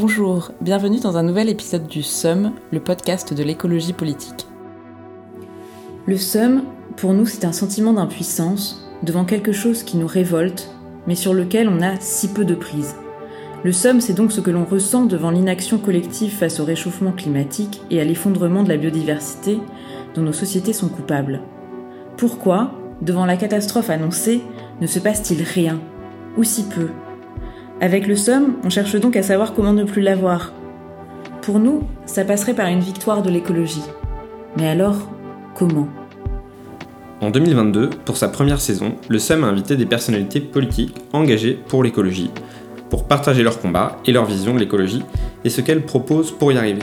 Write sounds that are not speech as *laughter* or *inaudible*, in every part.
Bonjour, bienvenue dans un nouvel épisode du SUM, le podcast de l'écologie politique. Le SUM, pour nous, c'est un sentiment d'impuissance devant quelque chose qui nous révolte, mais sur lequel on a si peu de prise. Le SUM, c'est donc ce que l'on ressent devant l'inaction collective face au réchauffement climatique et à l'effondrement de la biodiversité dont nos sociétés sont coupables. Pourquoi, devant la catastrophe annoncée, ne se passe-t-il rien? Ou si peu avec le somme, on cherche donc à savoir comment ne plus l'avoir. Pour nous, ça passerait par une victoire de l'écologie. Mais alors, comment? En 2022, pour sa première saison, le SEM a invité des personnalités politiques engagées pour l'écologie, pour partager leur combat et leur vision de l'écologie et ce qu'elles proposent pour y arriver.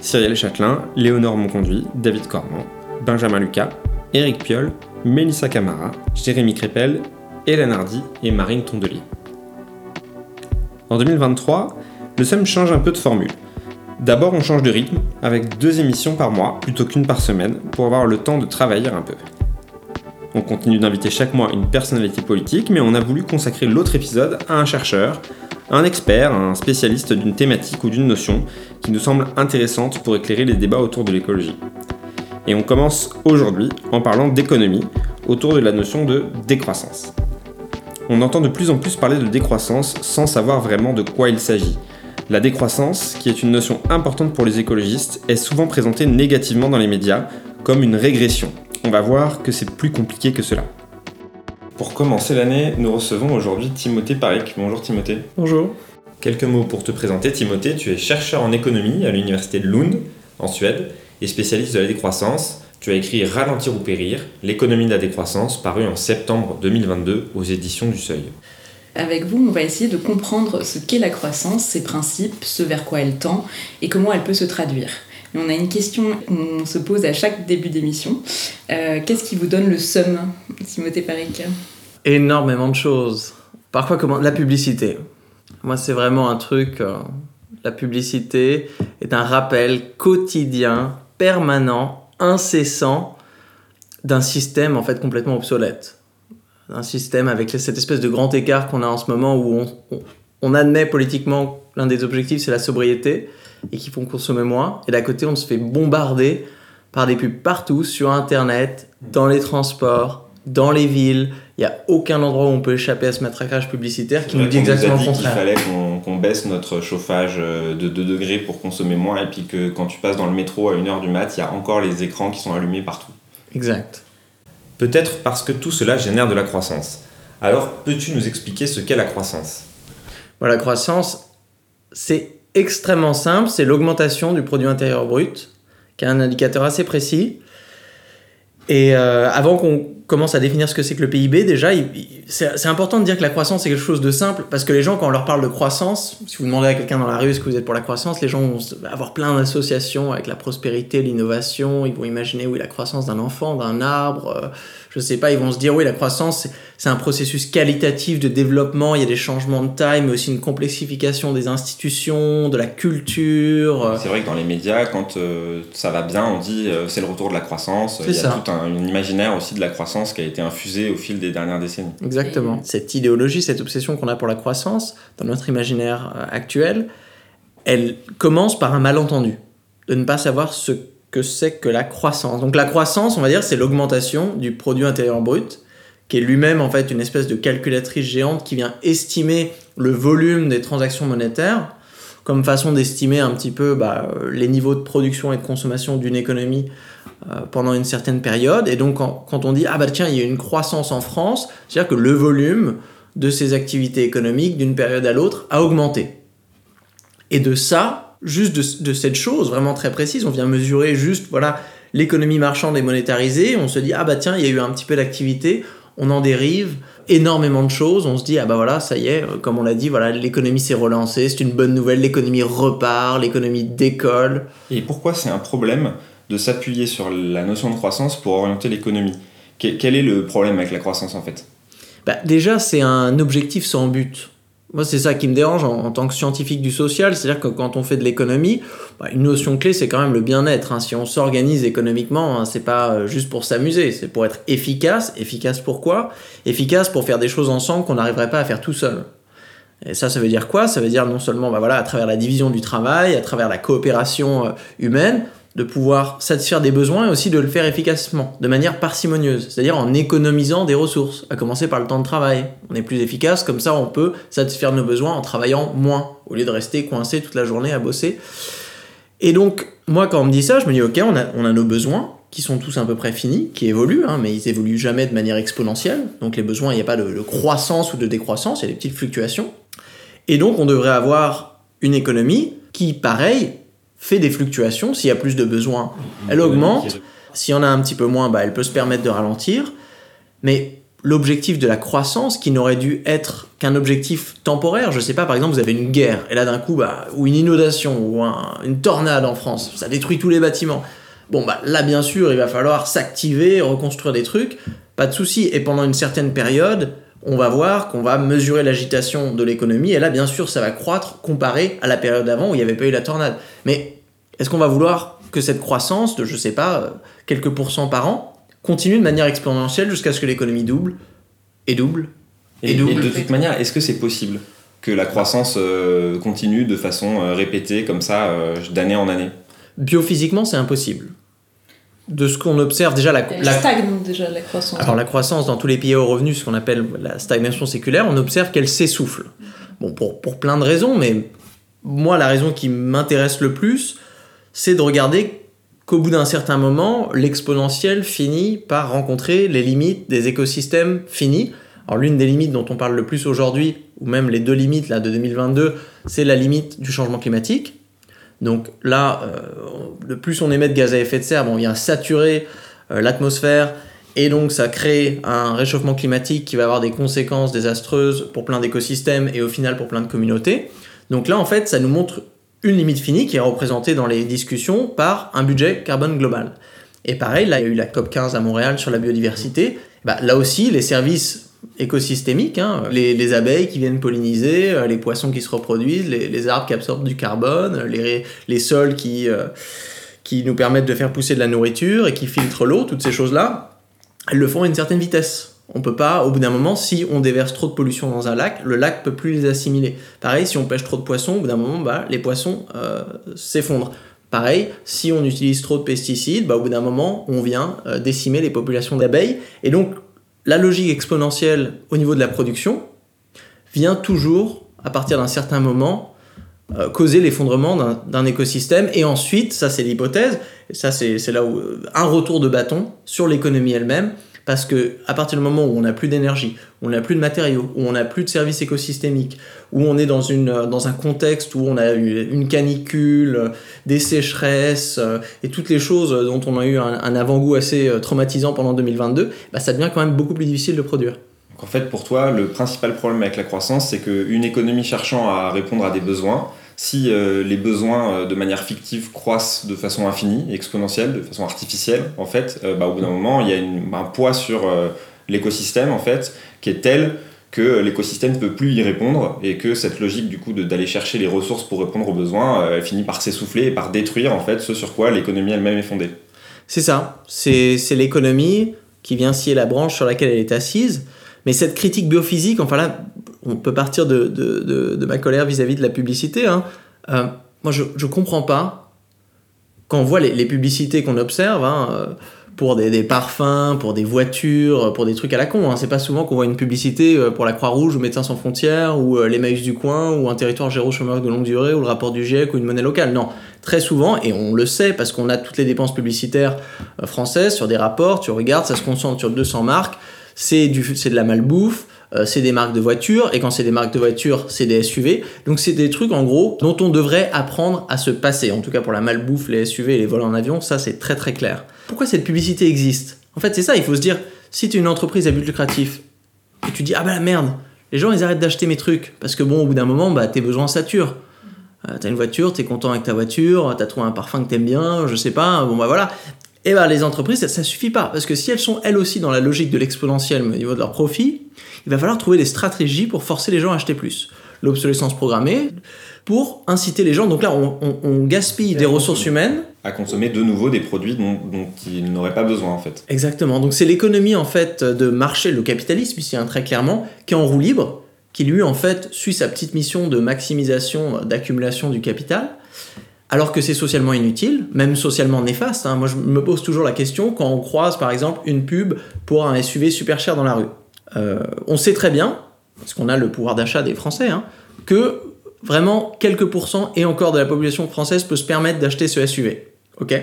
Cyril Châtelain, Léonore Monconduit, David Cormand, Benjamin Lucas, Éric Piolle, Mélissa Camara, Jérémy Crépel, Hélène Hardy et Marine Tondelier. En 2023, le SEM change un peu de formule. D'abord, on change de rythme avec deux émissions par mois plutôt qu'une par semaine pour avoir le temps de travailler un peu. On continue d'inviter chaque mois une personnalité politique, mais on a voulu consacrer l'autre épisode à un chercheur, un expert, un spécialiste d'une thématique ou d'une notion qui nous semble intéressante pour éclairer les débats autour de l'écologie. Et on commence aujourd'hui en parlant d'économie autour de la notion de décroissance on entend de plus en plus parler de décroissance sans savoir vraiment de quoi il s'agit. La décroissance, qui est une notion importante pour les écologistes, est souvent présentée négativement dans les médias comme une régression. On va voir que c'est plus compliqué que cela. Pour commencer l'année, nous recevons aujourd'hui Timothée Paric. Bonjour Timothée. Bonjour. Quelques mots pour te présenter. Timothée, tu es chercheur en économie à l'université de Lund, en Suède, et spécialiste de la décroissance. Tu as écrit Ralentir ou périr, l'économie de la décroissance, paru en septembre 2022 aux éditions du Seuil. Avec vous, on va essayer de comprendre ce qu'est la croissance, ses principes, ce vers quoi elle tend et comment elle peut se traduire. Et on a une question qu'on se pose à chaque début d'émission. Euh, qu'est-ce qui vous donne le somme, Timothée Paric Énormément de choses. Parfois, comment la publicité. Moi, c'est vraiment un truc. Euh, la publicité est un rappel quotidien, permanent incessant d'un système en fait complètement obsolète. Un système avec cette espèce de grand écart qu'on a en ce moment où on, admet politiquement l'un des objectifs c'est la sobriété et qu'il faut consommer moins. Et d'à côté on se fait bombarder par des pubs partout sur internet, dans les transports, dans les villes. Il n'y a aucun endroit où on peut échapper à ce matraquage publicitaire qui nous dit exactement le contraire. Qu'on baisse notre chauffage euh, de 2 degrés pour consommer moins et puis que quand tu passes dans le métro à 1h du mat, il y a encore les écrans qui sont allumés partout. Exact. Peut-être parce que tout cela génère de la croissance. Alors, peux-tu nous expliquer ce qu'est la croissance? La croissance, c'est extrêmement simple, c'est l'augmentation du produit intérieur brut, qui est un indicateur assez précis. Et euh, avant qu'on commence à définir ce que c'est que le PIB, déjà, c'est important de dire que la croissance est quelque chose de simple, parce que les gens, quand on leur parle de croissance, si vous demandez à quelqu'un dans la rue ce que vous êtes pour la croissance, les gens vont avoir plein d'associations avec la prospérité, l'innovation, ils vont imaginer, oui, la croissance d'un enfant, d'un arbre, euh, je sais pas, ils vont se dire, oui, la croissance, c'est un processus qualitatif de développement, il y a des changements de taille, mais aussi une complexification des institutions, de la culture. C'est vrai que dans les médias, quand euh, ça va bien, on dit euh, c'est le retour de la croissance. Il y a tout un, imaginaire aussi de la croissance qui a été infusé au fil des dernières décennies. Exactement. Cette idéologie, cette obsession qu'on a pour la croissance, dans notre imaginaire euh, actuel, elle commence par un malentendu, de ne pas savoir ce que c'est que la croissance. Donc la croissance, on va dire, c'est l'augmentation du produit intérieur brut, qui est lui-même en fait une espèce de calculatrice géante qui vient estimer le volume des transactions monétaires comme façon d'estimer un petit peu bah, les niveaux de production et de consommation d'une économie euh, pendant une certaine période. Et donc quand, on dit ah bah tiens il y a une croissance en France, c'est-à-dire que le volume de ces activités économiques d'une période à l'autre a augmenté. Et de ça, juste de, cette chose vraiment très précise. On vient mesurer juste, voilà, l'économie marchande est monétarisée. On se dit, ah bah tiens, il y a eu un petit peu d'activité. On en dérive énormément de choses. On se dit, ah bah voilà, ça y est, comme on l'a dit, voilà, l'économie s'est relancée. C'est une bonne nouvelle. L'économie repart, l'économie décolle. Et pourquoi c'est un problème de s'appuyer sur la notion de croissance pour orienter l'économie Quel est le problème avec la croissance en fait? Bah, Déjà, c'est un objectif sans but. Moi, c'est ça qui me dérange en, tant que scientifique du social, c'est-à-dire que quand on fait de l'économie, bah, une notion clé, c'est quand même le bien-être. Hein. Si on s'organise économiquement, hein, c'est pas euh, juste pour s'amuser, c'est pour être efficace. Efficace pourquoi Efficace pour faire des choses ensemble qu'on n'arriverait pas à faire tout seul. Et ça, ça veut dire quoi? Ça veut dire non seulement bah voilà, à travers la division du travail, à travers la coopération euh, humaine, de pouvoir satisfaire des besoins et aussi de le faire efficacement, de manière parcimonieuse, c'est-à-dire en économisant des ressources, à commencer par le temps de travail. On est plus efficace, comme ça on peut satisfaire nos besoins en travaillant moins, au lieu de rester coincé toute la journée à bosser. Et donc, moi quand on me dit ça, je me dis ok, on a, on a nos besoins, qui sont tous à peu près finis, qui évoluent, hein, mais ils évoluent jamais de manière exponentielle. Donc les besoins, il n'y a pas de, de croissance ou de décroissance, il y a des petites fluctuations. Et donc on devrait avoir une économie qui, pareil, fait des fluctuations. S'il y a plus de besoins, elle augmente. S'il y en a un petit peu moins, bah, elle peut se permettre de ralentir. Mais l'objectif de la croissance, qui n'aurait dû être qu'un objectif temporaire, je sais pas, par exemple, vous avez une guerre, et là d'un coup, bah, ou une inondation, ou une tornade en France, ça détruit tous les bâtiments. Bon, bah là, bien sûr, il va falloir s'activer, reconstruire des trucs, pas de souci. Et pendant une certaine période, on va voir qu'on va mesurer l'agitation de l'économie, et là, bien sûr, ça va croître comparé à la période d'avant où il n'y avait pas eu la tornade. Mais est-ce qu'on va vouloir que cette croissance de, je sais pas, euh, quelques pourcents par an, continue de manière exponentielle jusqu'à ce que l'économie double, et double, et, et, double? et de toute manière, est-ce que c'est possible que la croissance euh, continue de façon euh, répétée, comme ça, euh, d'année en année? Biophysiquement, c'est impossible. De ce qu'on observe, déjà la, la- stagne déjà la croissance. Alors la croissance dans tous les pays au revenu, ce qu'on appelle la stagnation séculaire, on observe qu'elle s'essouffle. Bon, pour, pour plein de raisons, mais moi la raison qui m'intéresse le plus, c'est de regarder qu'au bout d'un certain moment, l'exponentiel finit par rencontrer les limites des écosystèmes finis. Alors l'une des limites dont on parle le plus aujourd'hui, ou même les deux limites là de 2022, c'est la limite du changement climatique. Donc là, euh, le plus on émet de gaz à effet de serre, on vient saturer euh, l'atmosphère et donc ça crée un réchauffement climatique qui va avoir des conséquences désastreuses pour plein d'écosystèmes et au final pour plein de communautés. Donc là, en fait, ça nous montre une limite finie qui est représentée dans les discussions par un budget carbone global. Et pareil, là, il y a eu la COP15 à Montréal sur la biodiversité. Bah, là aussi, les services écosystémiques, hein, les, les abeilles qui viennent polliniser, euh, les poissons qui se reproduisent, les, arbres qui absorbent du carbone, les, les sols qui, euh, qui nous permettent de faire pousser de la nourriture et qui filtrent l'eau, toutes ces choses-là, elles le font à une certaine vitesse. On peut pas, au bout d'un moment, si on déverse trop de pollution dans un lac, le lac peut plus les assimiler. Pareil, si on pêche trop de poissons, au bout d'un moment, bah, les poissons euh, s'effondrent. Pareil, si on utilise trop de pesticides, bah, au bout d'un moment, on vient euh, décimer les populations d'abeilles. Et donc, la logique exponentielle au niveau de la production vient toujours, à partir d'un certain moment, euh, causer l'effondrement d'un- écosystème. Et ensuite, ça c'est l'hypothèse, ça c'est c'est là où euh, un retour de bâton sur l'économie elle-même, parce que à partir du moment où on n'a plus d'énergie, où on n'a plus de matériaux, où on n'a plus de services écosystémiques, où on est dans, une, euh, dans un contexte où on a eu une canicule, des sécheresses euh, et toutes les choses dont on a eu un, avant-goût assez euh, traumatisant pendant 2022, bah, ça devient quand même beaucoup plus difficile de produire. En fait, pour toi, le principal problème avec la croissance, c'est qu'une économie cherchant à répondre à des besoins, si euh, les besoins euh, de manière fictive croissent de façon infinie, exponentielle, de façon artificielle, en fait, euh, bah, au bout d'un moment, il y a une- un poids sur l'écosystème, en fait, qui est tel que l'écosystème ne peut plus y répondre et que cette logique du coup d'aller chercher les ressources pour répondre aux besoins, finit par s'essouffler et par détruire en fait ce sur quoi l'économie elle-même est fondée. C'est ça, c'est l'économie qui vient scier la branche sur laquelle elle est assise. Mais cette critique biophysique, enfin là, on peut partir de, ma colère vis-à-vis de la publicité. hein. Euh, moi, je ne comprends pas quand on voit les, les publicités qu'on observe hein, euh, pour des, parfums, pour des voitures, pour des trucs à la con. Hein. C'est pas souvent qu'on voit une publicité euh, pour la Croix-Rouge ou Médecins sans frontières ou euh, l'Emmaüs du coin ou un territoire géro chômeur de longue durée ou le rapport du GIEC ou une monnaie locale. Non, très souvent, et on le sait parce qu'on a toutes les dépenses publicitaires euh, françaises sur des rapports, tu regardes, ça se concentre sur 200 marques, c'est de la malbouffe, euh, c'est des marques de voitures, et quand c'est des marques de voitures, c'est des SUV. Donc c'est des trucs en gros dont on devrait apprendre à se passer. En tout cas pour la malbouffe, les SUV et les vols en avion, ça c'est très très clair. Pourquoi cette publicité existe? En fait c'est ça, il faut se dire, si tu es une entreprise à but lucratif, et tu dis, ah bah la merde, les gens ils arrêtent d'acheter mes trucs, parce que bon au bout d'un moment, bah tes besoins saturent. Euh, t'as une voiture, t'es content avec ta voiture, t'as trouvé un parfum que t'aimes bien, je sais pas, bon bah voilà. Et bah les entreprises, ça, ça suffit pas, parce que si elles sont elles aussi dans la logique de l'exponentiel au niveau de leur profit, il va falloir trouver des stratégies pour forcer les gens à acheter plus. L'obsolescence programmée, pour inciter les gens, donc là on, on- on gaspille des ressources humaines, À consommer de nouveau des produits dont, dont ils n'auraient pas besoin en fait. Exactement. Donc c'est l'économie en fait de marché, le capitalisme ici hein, très clairement, qui est en roue libre qui lui en fait suit sa petite mission de maximisation d'accumulation du capital, alors que c'est socialement inutile, même socialement néfaste. hein. Moi je me pose toujours la question quand on croise par exemple une pub pour un SUV super cher dans la rue. Euh, on sait très bien, parce qu'on a le pouvoir d'achat des Français, hein, que vraiment quelques pourcents et encore de la population française peut se permettre d'acheter ce SUV. Ok?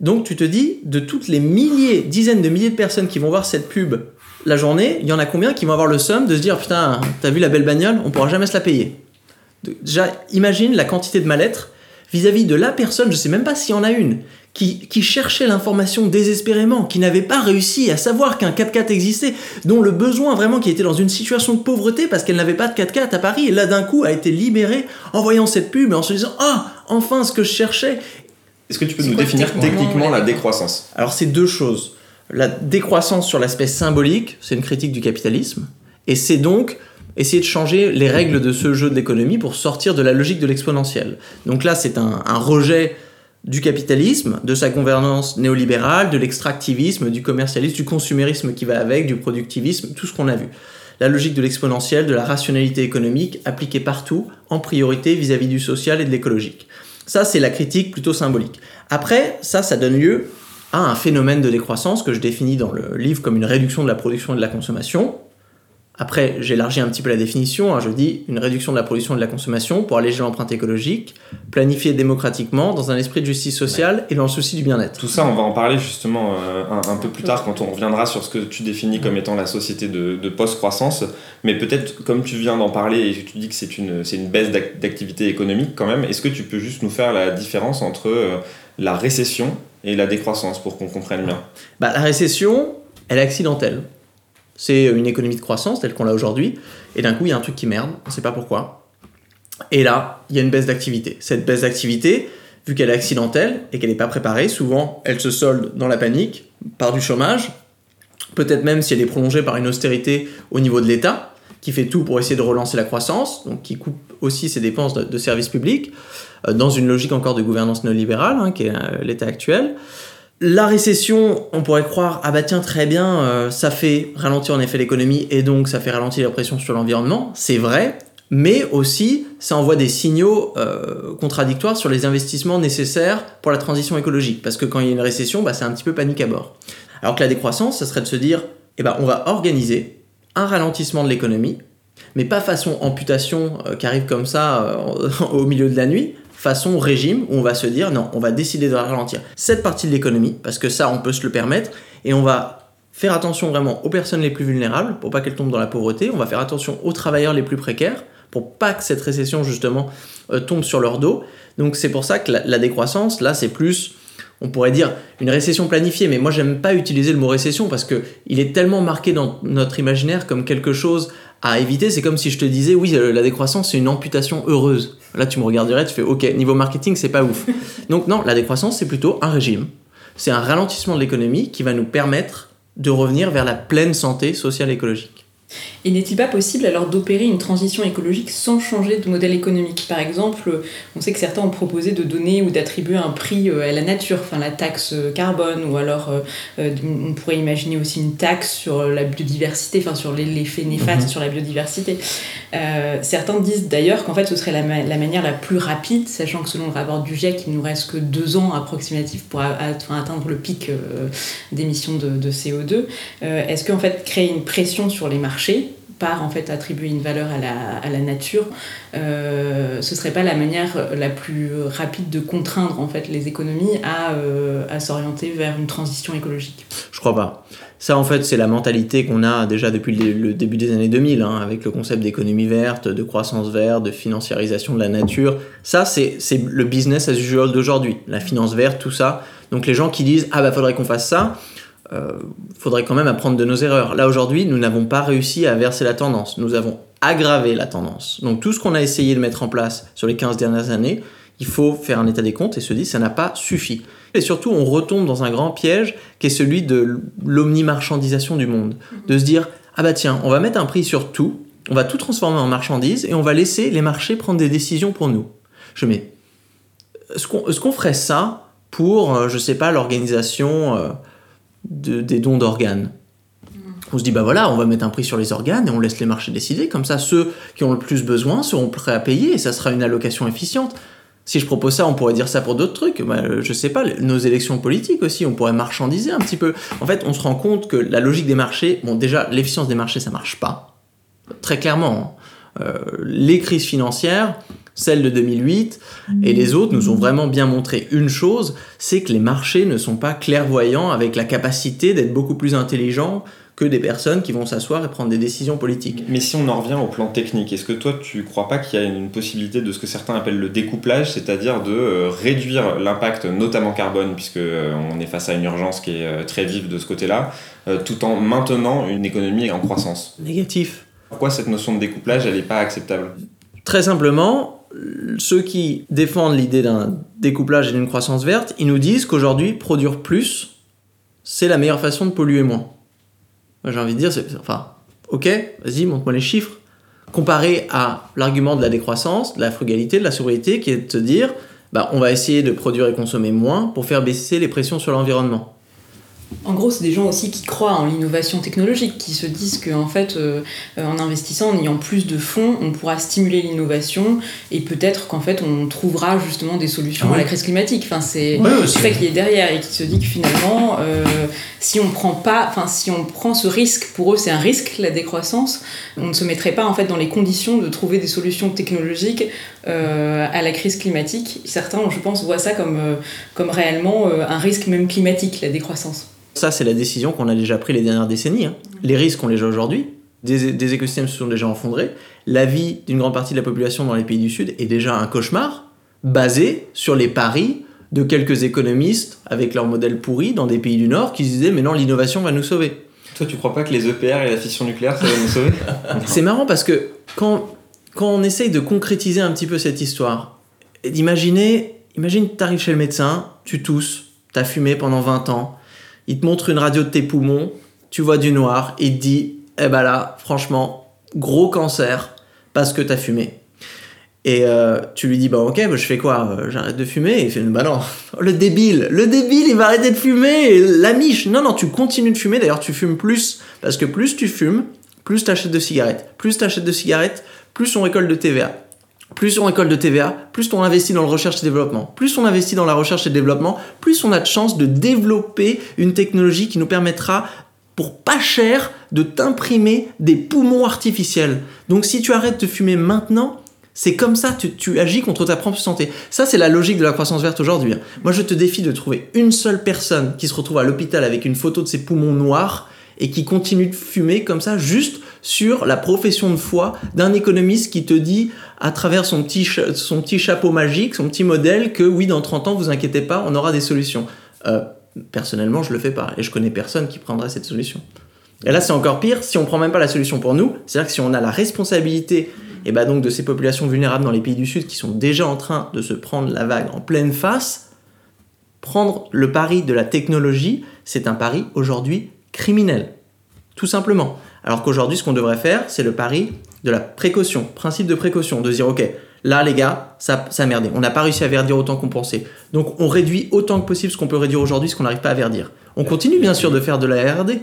Donc tu te dis, de toutes les milliers, dizaines de milliers de personnes qui vont voir cette pub la journée, il y en a combien qui vont avoir le somme de se dire putain, t'as vu la belle bagnole, on pourra jamais se la payer? Déjà, imagine la quantité de mal-être vis-à-vis de la personne, je sais même pas s'il y en a une, qui, qui cherchait l'information désespérément, qui n'avait pas réussi à savoir qu'un 4x4 existait, dont le besoin vraiment qui était dans une situation de pauvreté parce qu'elle n'avait pas de 4x4 à Paris, et là d'un coup a été libérée en voyant cette pub et en se disant Ah, enfin ce que je cherchais. Est-ce que tu peux C'est nous quoi définir techniquement la décroissance? Alors c'est deux choses. La décroissance sur l'aspect symbolique, c'est une critique du capitalisme, et c'est donc essayer de changer les règles de ce jeu de l'économie pour sortir de la logique de l'exponentielle. Donc là, c'est un, un rejet du capitalisme, de sa gouvernance néolibérale, de l'extractivisme, du commercialisme, du consumérisme qui va avec, du productivisme, tout ce qu'on a vu. La logique de l'exponentielle, de la rationalité économique appliquée partout, en priorité vis-à-vis du social et de l'écologique. Ça, c'est la critique plutôt symbolique. Après, ça, ça donne lieu à un phénomène de décroissance que je définis dans le livre comme une réduction de la production et de la consommation. Après, j'élargis un petit peu la définition. hein, je dis une réduction de la production et de la consommation pour alléger l'empreinte écologique, planifiée démocratiquement dans un esprit de justice sociale et dans le souci du bien-être. Tout ça, on va en parler justement euh, un, un peu plus tard quand on reviendra sur ce que tu définis comme étant la société de, de post-croissance. Mais peut-être, comme tu viens d'en parler et que tu dis que c'est une, baisse d'ac- d'activité économique quand même, est-ce que tu peux juste nous faire la différence entre euh, la récession et la décroissance pour qu'on comprenne bien? Bah, la récession, elle est accidentelle. C'est une économie de croissance telle qu'on l'a aujourd'hui, et d'un coup, il y a un truc qui merde, on ne sait pas pourquoi. Et là, il y a une baisse d'activité. Cette baisse d'activité, vu qu'elle est accidentelle et qu'elle n'est pas préparée, souvent, elle se solde dans la panique, par du chômage, peut-être même si elle est prolongée par une austérité au niveau de l'État, qui fait tout pour essayer de relancer la croissance, donc qui coupe aussi ses dépenses de, services publics, euh, dans une logique encore de gouvernance néolibérale, hein, qui est euh, l'État actuel. La récession, on pourrait croire, ah bah tiens, très bien, euh, ça fait ralentir en effet l'économie et donc ça fait ralentir la pression sur l'environnement, c'est vrai, mais aussi ça envoie des signaux euh, contradictoires sur les investissements nécessaires pour la transition écologique. Parce que quand il y a une récession, bah, c'est un petit peu panique à bord. Alors que la décroissance, ça serait de se dire, eh ben, on va organiser un ralentissement de l'économie, mais pas façon amputation euh, qui arrive comme ça *laughs* au milieu de la nuit, façon régime où on va se dire non, on va décider de ralentir cette partie de l'économie parce que ça on peut se le permettre et on va faire attention vraiment aux personnes les plus vulnérables pour pas qu'elles tombent dans la pauvreté, on va faire attention aux travailleurs les plus précaires pour pas que cette récession justement euh, tombe sur leur dos. Donc c'est pour ça que la, la décroissance là c'est plus on pourrait dire une récession planifiée, mais moi j'aime pas utiliser le mot récession parce que il est tellement marqué dans notre imaginaire comme quelque chose à éviter. C'est comme si je te disais, oui, euh, la décroissance c'est une amputation heureuse. Là tu me regarderais, tu fais, ok, niveau marketing c'est pas ouf. *laughs* Donc non, la décroissance c'est plutôt un régime. C'est un ralentissement de l'économie qui va nous permettre de revenir vers la pleine santé sociale et écologique. Et n'est-il pas possible alors d'opérer une transition écologique sans changer de modèle économique? Par exemple, on sait que certains ont proposé de donner ou d'attribuer un prix euh, à la nature, enfin la taxe carbone, ou alors euh, euh, on pourrait imaginer aussi une taxe sur la biodiversité, enfin sur l'effet néfaste Mhm. sur la biodiversité. Euh, certains disent d'ailleurs qu'en fait ce serait la, ma- la manière la plus rapide, sachant que selon le rapport du GIEC, il nous reste que deux ans approximatifs pour atteindre le pic euh, d'émissions de, de CO2. Euh, Est-ce qu'en fait créer une pression sur les marchés par en fait attribuer une valeur à la, à la nature, euh, ce serait pas la manière la plus rapide de contraindre en fait les économies à, euh, à s'orienter vers une transition écologique Je crois pas. Ça, en fait, c'est la mentalité qu'on a déjà depuis le, début des années 2000, hein, avec le concept d'économie verte, de croissance verte, de financiarisation de la nature. Ça, c'est c'est le business as usual d'aujourd'hui. La finance verte, tout ça. Donc les gens qui disent Ah bah faudrait qu'on fasse ça, euh, faudrait quand même apprendre de nos erreurs. Là, aujourd'hui, nous n'avons pas réussi à verser la tendance. Nous avons aggravé la tendance. Donc tout ce qu'on a essayé de mettre en place sur les 15 dernières années, il faut faire un état des comptes et se dire ça n'a pas suffi. Et surtout, on retombe dans un grand piège qui est celui de l'omnimarchandisation du monde. De se dire, ah bah tiens, on va mettre un prix sur tout, on va tout transformer en marchandises et on va laisser les marchés prendre des décisions pour nous. Je mets, est-ce qu'on est-ce qu'on ferait ça pour, euh, je sais pas, l'organisation euh, de- des dons d'organes On se dit, bah voilà, on va mettre un prix sur les organes et on laisse les marchés décider. Comme ça, ceux qui ont le plus besoin seront prêts à payer et ça sera une allocation efficiente. Si je propose ça, on pourrait dire ça pour d'autres trucs. Bah, je sais pas, nos élections politiques aussi, on pourrait marchandiser un petit peu. En fait, on se rend compte que la logique des marchés, bon, déjà, l'efficience des marchés, ça marche pas. Très clairement. Hein. Euh, les crises financières, celle de 2008 et les autres nous ont vraiment bien montré une chose, c'est que les marchés ne sont pas clairvoyants avec la capacité d'être beaucoup plus intelligents que des personnes qui vont s'asseoir et prendre des décisions politiques. Mais si on en revient au plan technique, est-ce que toi tu crois pas qu'il y a une possibilité de ce que certains appellent le découplage, c'est-à-dire de euh, réduire l'impact notamment carbone, puisque euh, on est face à une urgence qui est euh, très vive de ce côté-là, tout en maintenant une économie en croissance? Négatif. Pourquoi cette notion de découplage, elle n'est pas acceptable? Très simplement, ceux qui défendent l'idée d'un découplage et d'une croissance verte, ils nous disent qu'aujourd'hui, produire plus, c'est la meilleure façon de polluer moins. Moi, j'ai envie de dire, enfin, ok, vas-y, montre-moi les chiffres. Comparé à l'argument de la décroissance, de la frugalité, de la sobriété, qui est de te dire, bah, on va essayer de produire et consommer moins pour faire baisser les pressions sur l'environnement. En gros, c'est des gens aussi qui croient en l'innovation technologique, qui se disent qu'en fait, euh, en investissant, en ayant plus de fonds, on pourra stimuler l'innovation et peut-être qu'en fait, on trouvera justement des solutions à la crise climatique. Enfin, c'est ça qui est derrière et qui se dit que finalement, euh, si on prend pas, enfin, si on prend ce risque, pour eux, c'est un risque la décroissance. On ne se mettrait pas en fait dans les conditions de trouver des solutions technologiques euh, à la crise climatique. Certains, je pense, voient ça comme comme réellement un risque même climatique, la décroissance. Ça, c'est la décision qu'on a déjà prise les dernières décennies. Hein. Les risques, on les a aujourd'hui. Des, écosystèmes se sont déjà effondrés. La vie d'une grande partie de la population dans les pays du Sud est déjà un cauchemar, basé sur les paris de quelques économistes avec leur modèle pourri dans des pays du Nord qui se disaient mais non, l'innovation va nous sauver. Toi, tu crois pas que les EPR et la fission nucléaire, ça va nous sauver? *laughs* C'est marrant parce que quand, quand on essaye de concrétiser un petit peu cette histoire, d'imaginer, imagine, tu arrives chez le médecin, tu tousses, tu as fumé pendant 20 ans, il te montre une radio de tes poumons, tu vois du noir, il te dit, eh ben là, franchement, gros cancer, parce que t'as fumé. Et euh, tu lui dis, bah ok, bah, je fais quoi? Euh, J'arrête de fumer Il fait, bah non, *laughs* le débile, le débile, il va arrêter de fumer, la miche. Non, non, tu continues de fumer, d'ailleurs tu fumes plus, parce que plus tu fumes, plus t'achètes de cigarettes. Plus t'achètes de cigarettes, plus on récolte de TVA. Plus on récolte de TVA, plus on investit dans la recherche et développement. Plus on investit dans la recherche et développement, plus on a de chances de développer une technologie qui nous permettra, pour pas cher, de t'imprimer des poumons artificiels. Donc si tu arrêtes de fumer maintenant, c'est comme ça, tu, tu, agis contre ta propre santé. Ça, c'est la logique de la croissance verte aujourd'hui. Moi, je te défie de trouver une seule personne qui se retrouve à l'hôpital avec une photo de ses poumons noirs et qui continue de fumer comme ça, juste sur la profession de foi d'un économiste qui te dit à travers son petit, son petit chapeau magique, son petit modèle, que oui, dans 30 ans, vous inquiétez pas, on aura des solutions. Euh, personnellement, je le fais pas, et je connais personne qui prendrait cette solution. Et là, c'est encore pire, si on prend même pas la solution pour nous, c'est-à-dire que si on a la responsabilité et bah donc de ces populations vulnérables dans les pays du Sud qui sont déjà en train de se prendre la vague en pleine face, prendre le pari de la technologie, c'est un pari aujourd'hui criminel. Tout simplement. Alors qu'aujourd'hui, ce qu'on devrait faire, c'est le pari de la précaution, principe de précaution, de dire, ok, là les gars, ça, ça a merdé, on n'a pas réussi à verdir autant qu'on pensait. Donc on réduit autant que possible ce qu'on peut réduire aujourd'hui, ce qu'on n'arrive pas à verdir. On continue bien sûr de faire de la R&D,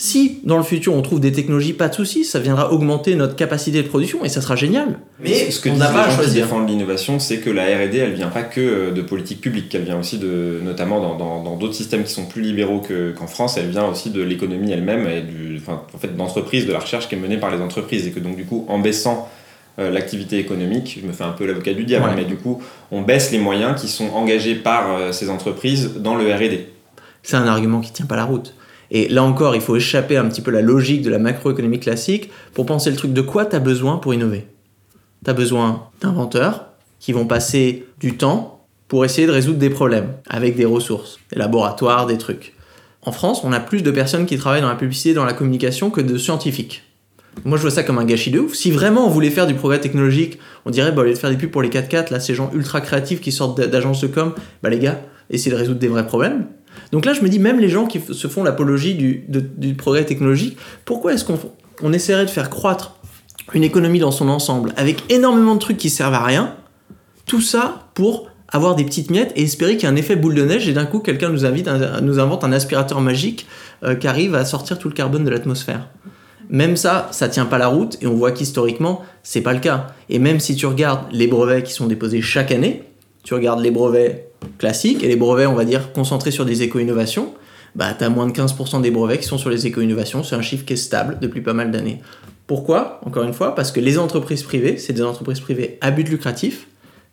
si dans le futur on trouve des technologies, pas de souci, ça viendra augmenter notre capacité de production et ça sera génial. Mais ce que on n'a pas à choisir. défendre l'innovation, c'est que la R&D, elle vient pas que euh, de politique publique, elle vient aussi de, notamment dans d'autres systèmes qui sont plus libéraux qu'en France, elle vient aussi de l'économie elle-même et du, enfin, en fait, d'entreprise, de la recherche qui est menée par les entreprises et que donc du coup, en baissant euh, l'activité économique, je me fais un peu l'avocat du diable, mais du coup, on baisse les moyens qui sont engagés par euh, ces entreprises dans le R&D. C'est un argument qui tient pas la route. Et là encore, il faut échapper un petit peu la logique de la macroéconomie classique pour penser le truc de quoi tu as besoin pour innover? Tu as besoin d'inventeurs qui vont passer du temps pour essayer de résoudre des problèmes avec des ressources, des laboratoires, des trucs. En France, on a plus de personnes qui travaillent dans la publicité, dans la communication que de scientifiques. Moi, je vois ça comme un gâchis de ouf. Si vraiment on voulait faire du progrès technologique, on dirait, bah, au lieu de faire des pubs pour les 4x4, là, ces gens ultra créatifs qui sortent d'agences de com, bah, les gars, essayez de résoudre des vrais problèmes. Donc là, je me dis, même les gens qui se font l'apologie du, du, progrès technologique, pourquoi est-ce qu'on on essaierait de faire croître une économie dans son ensemble avec énormément de trucs qui servent à rien Tout ça pour avoir des petites miettes et espérer qu'il y ait un effet boule de neige et d'un coup quelqu'un nous, invite, nous invente un aspirateur magique euh, qui arrive à sortir tout le carbone de l'atmosphère. Même ça, ça tient pas la route et on voit qu'historiquement, c'est pas le cas. Et même si tu regardes les brevets qui sont déposés chaque année, tu regardes les brevets classiques et les brevets, on va dire, concentrés sur des éco-innovations, bah, tu as moins de 15% des brevets qui sont sur les éco-innovations. C'est un chiffre qui est stable depuis pas mal d'années. Pourquoi Encore une fois, parce que les entreprises privées, c'est des entreprises privées à but lucratif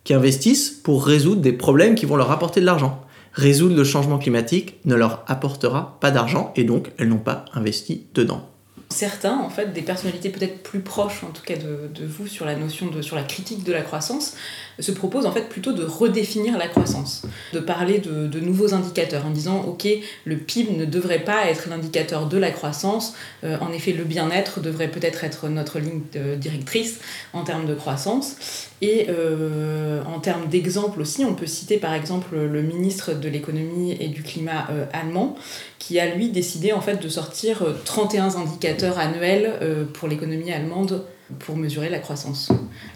qui investissent pour résoudre des problèmes qui vont leur apporter de l'argent. Résoudre le changement climatique ne leur apportera pas d'argent et donc elles n'ont pas investi dedans certains, en fait, des personnalités peut-être plus proches, en tout cas de, de, vous, sur la notion de, sur la critique de la croissance, se proposent en fait plutôt de redéfinir la croissance, de parler de, de nouveaux indicateurs en disant, ok, le PIB ne devrait pas être l'indicateur de la croissance, euh, en effet, le bien-être devrait peut-être être notre ligne directrice en termes de croissance. Et euh, en termes d'exemple aussi, on peut citer par exemple le ministre de l'économie et du climat euh, allemand, qui a lui décidé en fait de sortir 31 euh, indicateurs annuels euh, pour l'économie allemande pour mesurer la croissance.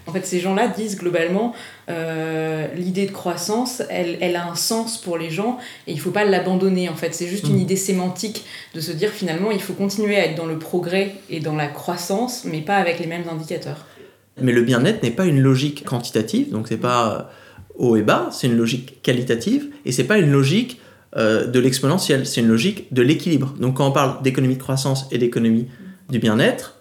En fait, ces gens-là disent globalement euh, l'idée de croissance, elle, elle, a un sens pour les gens et il ne faut pas l'abandonner. En fait, c'est juste une mm. idée sémantique de se dire finalement il faut continuer à être dans le progrès et dans la croissance, mais pas avec les mêmes indicateurs. Mais le bien-être n'est pas une logique quantitative, donc c'est pas haut et bas, c'est une logique qualitative et c'est pas une logique euh, de l'exponentiel, c'est une logique de l'équilibre. Donc quand on parle d'économie de croissance et d'économie du bien-être,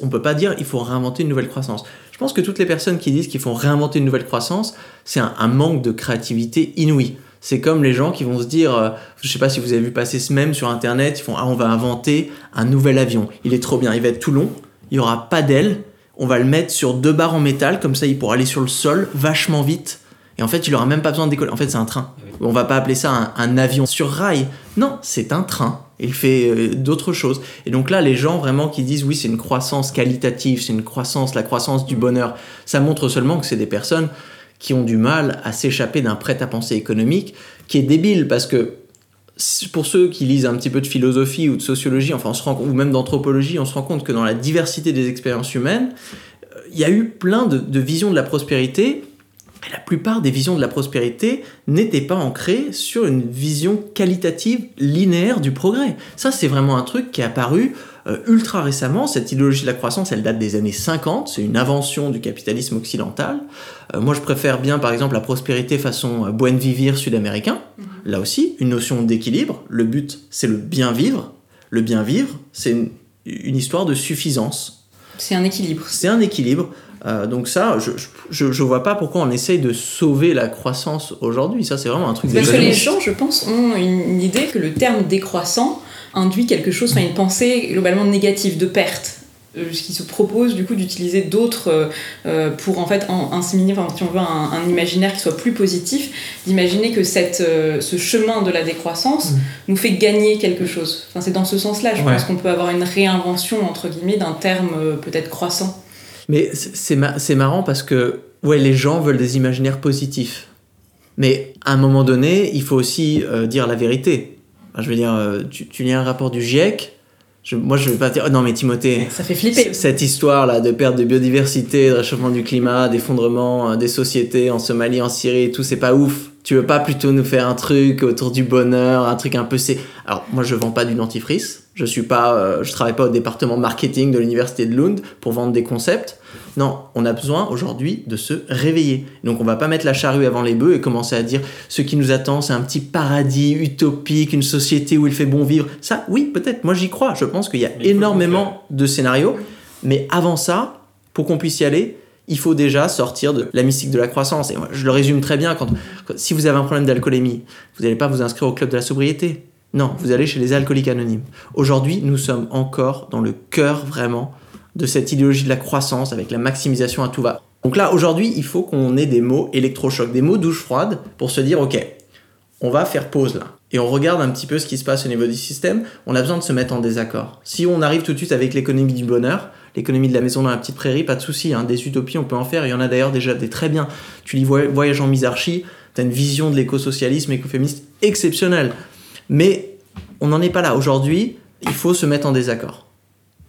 on ne peut pas dire il faut réinventer une nouvelle croissance. Je pense que toutes les personnes qui disent qu'il faut réinventer une nouvelle croissance, c'est un, manque de créativité inouï. C'est comme les gens qui vont se dire, euh, je ne sais pas si vous avez vu passer ce même sur internet, ils font ah on va inventer un nouvel avion, il est trop bien, il va être tout long, il n'y aura pas d'ailes, on va le mettre sur deux barres en métal, comme ça il pourra aller sur le sol vachement vite, et en fait il n'aura même pas besoin de décoller. En fait c'est un train. On va pas appeler ça un, avion sur rail. Non, c'est un train. Il fait euh, d'autres choses. Et donc là, les gens vraiment qui disent oui, c'est une croissance qualitative, c'est une croissance, la croissance du bonheur, ça montre seulement que c'est des personnes qui ont du mal à s'échapper d'un prêt-à-penser économique qui est débile parce que pour ceux qui lisent un petit peu de philosophie ou de sociologie, enfin on se rend, ou même d'anthropologie, on se rend compte que dans la diversité des expériences humaines, euh, il y a eu plein de visions de la prospérité la plupart des visions de la prospérité n'étaient pas ancrées sur une vision qualitative linéaire du progrès. Ça, c'est vraiment un truc qui est apparu euh, ultra récemment. Cette idéologie de la croissance, elle date des années 50. C'est une invention du capitalisme occidental. Euh, moi, je préfère bien, par exemple, la prospérité façon euh, buen vivir sud-américain. Mhm. Là aussi, une notion d'équilibre. Le but, c'est le bien vivre. Le bien vivre, c'est une histoire de suffisance. C'est un équilibre. C'est un équilibre. Euh, donc ça, je, je, je, vois pas pourquoi on essaye de sauver la croissance aujourd'hui. Ça, c'est vraiment un truc. Parce que les gens, je pense, ont une, idée que le terme décroissant induit quelque chose, enfin une pensée globalement négative de perte. Euh, ce qui se propose du coup d'utiliser d'autres euh, pour en fait inséminer, enfin, si on veut un, un, imaginaire qui soit plus positif, d'imaginer que cette, ce chemin de la décroissance mm. nous fait gagner quelque chose. Enfin, c'est dans ce sens-là, je pense qu'on peut avoir une réinvention entre guillemets d'un terme peut-être croissant. Mais c'est marrant parce que ouais, les gens veulent des imaginaires positifs. Mais à un moment donné, il faut aussi euh, dire la vérité. je veux dire, euh, tu, tu, lis un rapport du GIEC, moi je vais pas dire, oh non mais Timothée, ça fait flipper. Cette histoire là de perte de biodiversité, de réchauffement du climat, d'effondrement euh, des sociétés en Somalie, en Syrie et tout, c'est pas ouf. Tu veux pas plutôt nous faire un truc autour du bonheur, un truc un peu c'est. Alors moi je vends pas du dentifrice, je suis pas, je travaille pas au département marketing de l'université de Lund pour vendre des concepts. Non, on a besoin aujourd'hui de se réveiller. Donc on va pas mettre la charrue avant les bœufs et commencer à dire ce qui nous attend, c'est un petit paradis utopique, une société où il fait bon vivre. Ça, oui, peut-être, moi j'y crois. Je pense qu'il y a énormément de scénarios. Mais avant ça, pour qu'on puisse y aller, il faut déjà sortir de la mystique de la croissance. Et moi, je le résume très bien. Quand, si vous avez un problème d'alcoolémie, vous n'allez pas vous inscrire au club de la sobriété. Non, vous allez chez les alcooliques anonymes. Aujourd'hui, nous sommes encore dans le cœur vraiment de cette idéologie de la croissance avec la maximisation à tout va. Donc là, aujourd'hui, il faut qu'on ait des mots électrochocs, des mots douche froide pour se dire, ok, on va faire pause là. Et on regarde un petit peu ce qui se passe au niveau du système. On a besoin de se mettre en désaccord. Si on arrive tout de suite avec l'économie du bonheur, l'économie de la maison dans la petite prairie, pas de souci. Hein, des utopies, on peut en faire. Il y en a d'ailleurs déjà des très bien. Tu lis Voyage en Misarchie, tu as une vision de l'écosocialisme écoféministe exceptionnelle. Mais on n'en est pas là. Aujourd'hui, il faut se mettre en désaccord.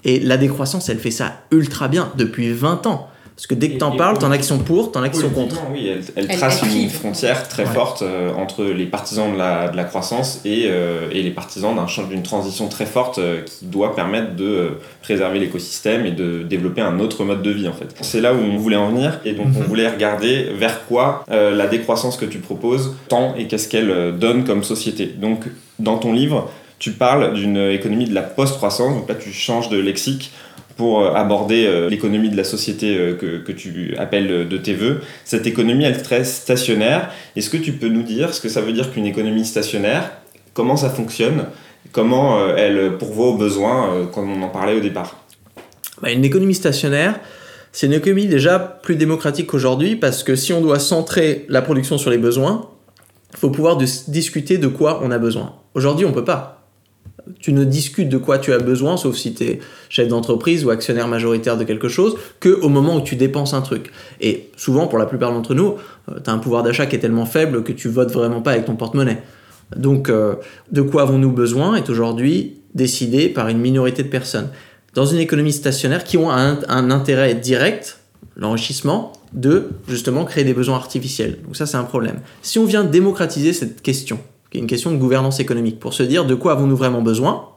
Et la décroissance, elle fait ça ultra bien depuis 20 ans. Parce que dès que t'en parles, t'en as qui sont pour, t'en as qui sont contre. Oui, elle, trace elle une frontière très Ouais. forte euh, entre les partisans de la, de la croissance et, euh, et les partisans d'une transition très forte euh, qui doit permettre de euh, préserver l'écosystème et de développer un autre mode de vie en fait. C'est là où on voulait en venir et donc on Mhm. voulait regarder vers quoi euh, la décroissance que tu proposes tend et qu'est-ce qu'elle donne comme société. Donc dans ton livre, tu parles d'une économie de la post-croissance, donc là tu changes de lexique pour euh, aborder euh, l'économie de la société euh, que, que tu appelles de tes voeux. Cette économie, elle est très stationnaire. Est-ce que tu peux nous dire ce que ça veut dire qu'une économie stationnaire? Comment ça fonctionne? Comment elle pourvoit aux besoins, comme on en parlait au départ? Bah, une économie stationnaire, c'est une économie déjà plus démocratique qu'aujourd'hui parce que si on doit centrer la production sur les besoins, il faut pouvoir dis- discuter de quoi on a besoin. Aujourd'hui, on peut pas. Tu ne discutes de quoi tu as besoin, sauf si tu es chef d'entreprise ou actionnaire majoritaire de quelque chose, que au moment où tu dépenses un truc. Et souvent, pour la plupart d'entre nous, tu as un pouvoir d'achat qui est tellement faible que tu votes vraiment pas avec ton porte-monnaie. Donc, euh, de quoi avons-nous besoin est aujourd'hui décidé par une minorité de personnes. Dans une économie stationnaire qui ont un, un intérêt direct, l'enrichissement, de justement créer des besoins artificiels. Donc ça, c'est un problème. Si on vient démocratiser cette question, qui est une question de gouvernance économique, pour se dire de quoi avons-nous vraiment besoin,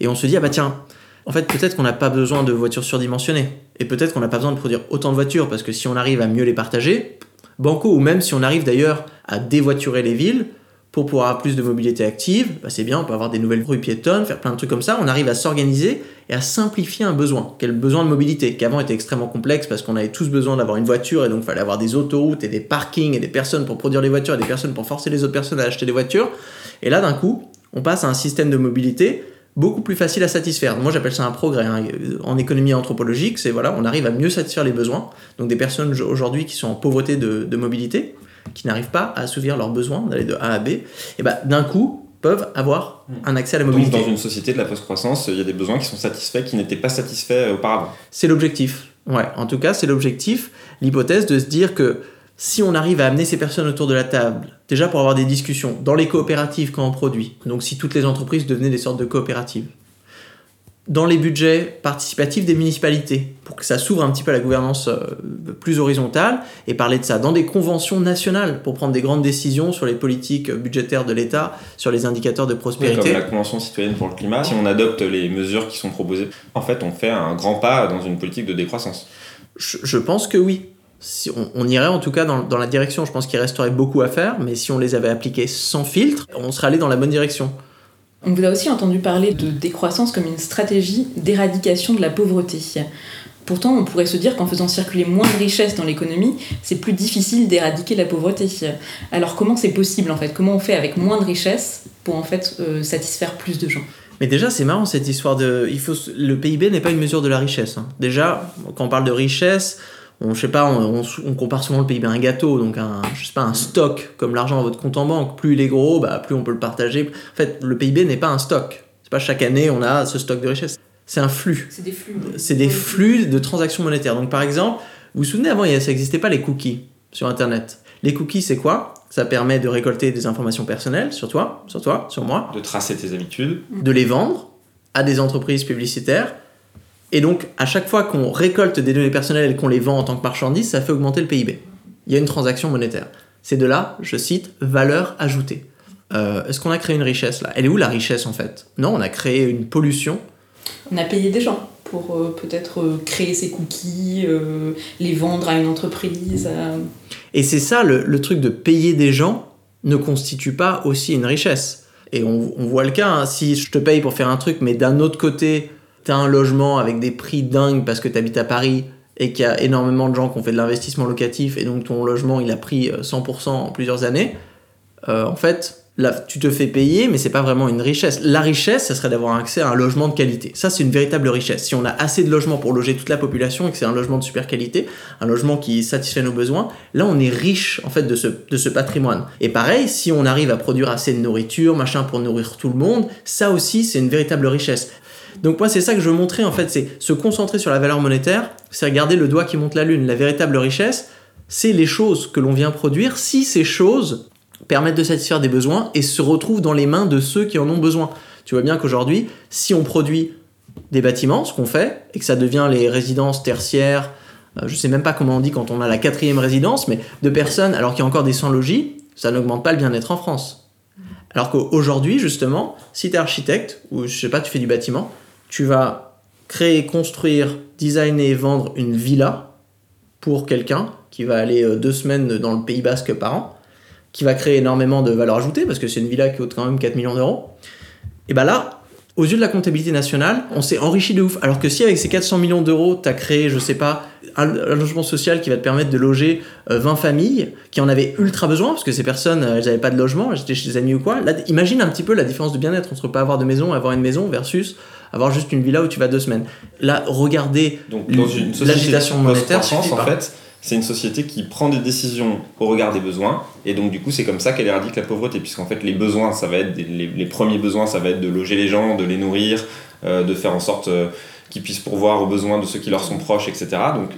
et on se dit, ah bah tiens, en fait, peut-être qu'on n'a pas besoin de voitures surdimensionnées, et peut-être qu'on n'a pas besoin de produire autant de voitures, parce que si on arrive à mieux les partager, banco, ou même si on arrive d'ailleurs à dévoiturer les villes, pour pouvoir avoir plus de mobilité active, bah c'est bien, on peut avoir des nouvelles rues piétonnes, faire plein de trucs comme ça, on arrive à s'organiser et à simplifier un besoin, quel besoin de mobilité, qui avant était extrêmement complexe parce qu'on avait tous besoin d'avoir une voiture et donc fallait avoir des autoroutes et des parkings et des personnes pour produire les voitures et des personnes pour forcer les autres personnes à acheter des voitures. Et là, d'un coup, on passe à un système de mobilité beaucoup plus facile à satisfaire. Moi, j'appelle ça un progrès. hein. En économie anthropologique, c'est voilà, on arrive à mieux satisfaire les besoins. Donc des personnes aujourd'hui qui sont en pauvreté de mobilité, qui n'arrivent pas à assouvir leurs besoins d'aller de A à B, et bah, d'un coup peuvent avoir un accès à la Donc mobilité. dans une société de la post-croissance, il y a des besoins qui sont satisfaits qui n'étaient pas satisfaits auparavant. C'est l'objectif. Ouais, en tout cas, c'est l'objectif, l'hypothèse de se dire que si on arrive à amener ces personnes autour de la table, déjà pour avoir des discussions dans les coopératives quand on produit, donc si toutes les entreprises devenaient des sortes de coopératives, dans les budgets participatifs des municipalités, pour que ça s'ouvre un petit peu à la gouvernance euh, plus horizontale, et parler de ça dans des conventions nationales, pour prendre des grandes décisions sur les politiques budgétaires de l'État, sur les indicateurs de prospérité. Comme la Convention citoyenne pour le climat, si on adopte les mesures qui sont proposées, en fait, on fait un grand pas dans une politique de décroissance. Je, je pense que oui. Si on, on irait en tout cas dans, dans la direction. Je pense qu'il resterait beaucoup à faire, mais si on les avait appliqués sans filtre, on serait allé dans la bonne direction. On vous a aussi entendu parler de décroissance comme une stratégie d'éradication de la pauvreté. Pourtant, on pourrait se dire qu'en faisant circuler moins de richesses dans l'économie, c'est plus difficile d'éradiquer la pauvreté. Alors comment c'est possible en fait? Comment on fait avec moins de richesses pour en fait euh, satisfaire plus de gens? Mais déjà, c'est marrant cette histoire de. Le PIB n'est pas une mesure de la richesse. hein. Déjà, quand on parle de richesse, on, je sais pas, on, on- on compare souvent le PIB à un gâteau, donc un, je sais pas, un stock, comme l'argent à votre compte en banque. Plus il est gros, bah, plus on peut le partager. En fait, le PIB n'est pas un stock. C'est pas chaque année on a ce stock de richesse. C'est un flux. C'est des flux. c'est des flux de transactions monétaires. Donc par exemple, vous vous souvenez avant, il y a- ça n'existait pas les cookies sur Internet. Les cookies, c'est quoi? Ça permet de récolter des informations personnelles sur toi, sur toi, sur moi, De tracer tes habitudes. de les vendre à des entreprises publicitaires. Et donc, à chaque fois qu'on récolte des données personnelles et qu'on les vend en tant que marchandises, ça fait augmenter le PIB. Il y a une transaction monétaire. C'est de là, je cite, valeur ajoutée. Euh, Est-ce qu'on a créé une richesse là? Elle est où la richesse en fait? Non, on a créé une pollution On a payé des gens pour euh, peut-être euh, créer ces cookies, les vendre à une entreprise. Et c'est ça, le, le truc de payer des gens ne constitue pas aussi une richesse. Et on, on voit le cas, hein, si je te paye pour faire un truc, mais d'un autre côté, t'as un logement avec des prix dingues parce que t'habites à Paris et qu'il y a énormément de gens qui ont fait de l'investissement locatif et donc ton logement il a pris euh, 100% en plusieurs années, euh, en fait, là, tu te fais payer, mais c'est pas vraiment une richesse. La richesse, ça serait d'avoir accès à un logement de qualité. Ça, c'est une véritable richesse. Si on a assez de logements pour loger toute la population et que c'est un logement de super qualité, un logement qui satisfait nos besoins, là, on est riche, en fait, de ce, de ce patrimoine. Et pareil, si on arrive à produire assez de nourriture, machin, pour nourrir tout le monde, ça aussi, c'est une véritable richesse. Donc moi, c'est ça que je veux montrer, en fait, c'est se concentrer sur la valeur monétaire, c'est regarder le doigt qui monte la lune. La véritable richesse, c'est les choses que l'on vient produire si ces choses permettent de satisfaire des besoins et se retrouvent dans les mains de ceux qui en ont besoin. Tu vois bien qu'aujourd'hui, si on produit des bâtiments, ce qu'on fait, et que ça devient les résidences tertiaires euh, je sais même pas comment on dit quand on a la quatrième résidence, mais de personnes, alors qu'il y a encore des sans-logis, ça n'augmente pas le bien-être en France. Alors qu'aujourd'hui, justement, si tu es architecte, ou je sais pas, tu fais du bâtiment, tu vas créer, construire, designer, vendre une villa pour quelqu'un qui va aller euh, deux semaines dans le Pays Basque par an, qui va créer énormément de valeur ajoutée, parce que c'est une villa qui coûte quand même 4 millions d'euros. Et ben là, aux yeux de la comptabilité nationale, on s'est enrichi de ouf. Alors que si avec ces 400 millions d'euros, tu as créé, je sais pas, un, logement social qui va te permettre de loger 20 euh, familles qui en avaient ultra besoin, parce que ces personnes, euh, elles n'avaient pas de logement, elles étaient chez des amis ou quoi. Là, imagine un petit peu la différence de bien-être entre pas avoir de maison et avoir une maison versus avoir juste une villa où tu vas deux semaines. Là, regardez l'agitation monétaire. en fait, c'est une société qui prend des décisions au regard des besoins, et donc du coup c'est comme ça qu'elle éradique la pauvreté, puisqu'en fait les besoins, ça va être les, premiers besoins, ça va être de loger les gens, de les nourrir, euh, de faire en sorte euh, qu'ils puissent pourvoir aux besoins de ceux qui leur sont proches, etc. Donc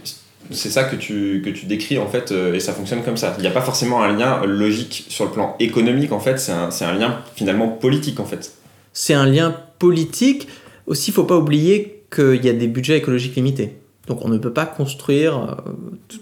c'est ça que tu, que tu décris en fait, euh, et ça fonctionne comme ça. Il n'y a pas forcément un lien logique sur le plan économique en fait, c'est un, un lien finalement politique en fait. C'est un lien politique. Aussi, il faut pas oublier qu'il y a des budgets écologiques limités. Donc on ne peut pas construire euh,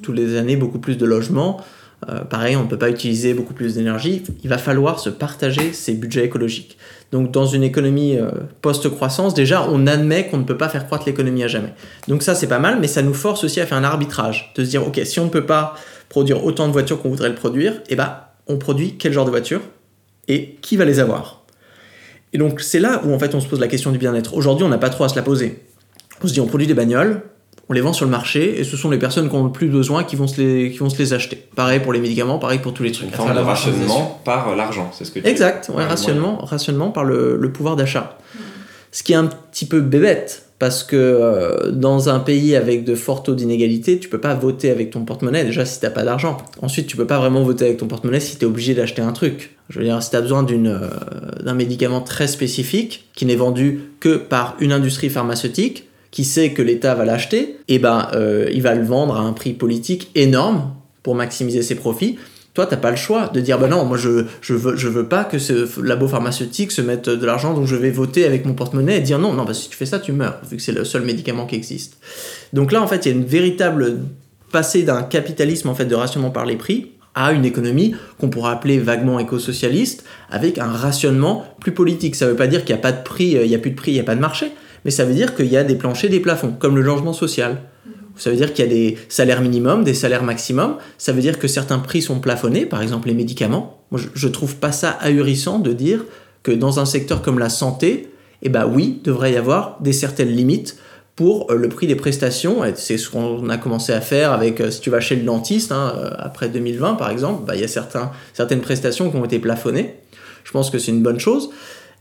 tous les années beaucoup plus de logements. Euh, pareil, on ne peut pas utiliser beaucoup plus d'énergie. Il va falloir se partager ces budgets écologiques. Donc dans une économie euh, post-croissance, déjà, on admet qu'on ne peut pas faire croître l'économie à jamais. Donc ça, c'est pas mal, mais ça nous force aussi à faire un arbitrage, de se dire, ok, si on ne peut pas produire autant de voitures qu'on voudrait le produire, eh ben, on produit quel genre de voitures et qui va les avoir? Et donc c'est là où en fait on se pose la question du bien-être. Aujourd'hui, on n'a pas trop à se la poser. On se dit, on produit des bagnoles, on les vend sur le marché et ce sont les personnes qui ont le plus besoin qui vont se les, qui vont se les acheter. Pareil pour les médicaments, pareil pour tous les trucs. Une forme de rationnement par l'argent, c'est ce que tu Exact, ouais, rationnement, rationnement par le, le pouvoir d'achat. Ce qui est un petit peu bébête, parce que euh, dans un pays avec de forts taux d'inégalité, tu peux pas voter avec ton porte-monnaie déjà si t'as pas d'argent. Ensuite, tu peux pas vraiment voter avec ton porte-monnaie si tu es obligé d'acheter un truc. Je veux dire, si tu as besoin euh, d'un médicament très spécifique qui n'est vendu que par une industrie pharmaceutique, qui sait que l'État va l'acheter, et eh ben euh, il va le vendre à un prix politique énorme pour maximiser ses profits. Toi, t'as pas le choix de dire bah non, moi je, je veux je veux pas que ce labo pharmaceutique se mette de l'argent, donc je vais voter avec mon porte-monnaie et dire non, non, parce que si tu fais ça, tu meurs, vu que c'est le seul médicament qui existe. Donc là, en fait, il y a une véritable passé d'un capitalisme en fait de rationnement par les prix à une économie qu'on pourrait appeler vaguement éco-socialiste, avec un rationnement plus politique. Ça veut pas dire qu'il n'y a pas de prix, euh, il y a plus de prix, il n'y a pas de marché mais ça veut dire qu'il y a des planchers, des plafonds, comme le logement social. Ça veut dire qu'il y a des salaires minimums, des salaires maximums. Ça veut dire que certains prix sont plafonnés, par exemple les médicaments. Moi, je, ne trouve pas ça ahurissant de dire que dans un secteur comme la santé, eh ben oui, devrait y avoir des certaines limites pour euh, le prix des prestations. C'est ce qu'on a commencé à faire avec, euh, si tu vas chez le dentiste, hein, euh, après 2020 par exemple, bah, il y a certaines prestations qui ont été plafonnées. Je pense que c'est une bonne chose.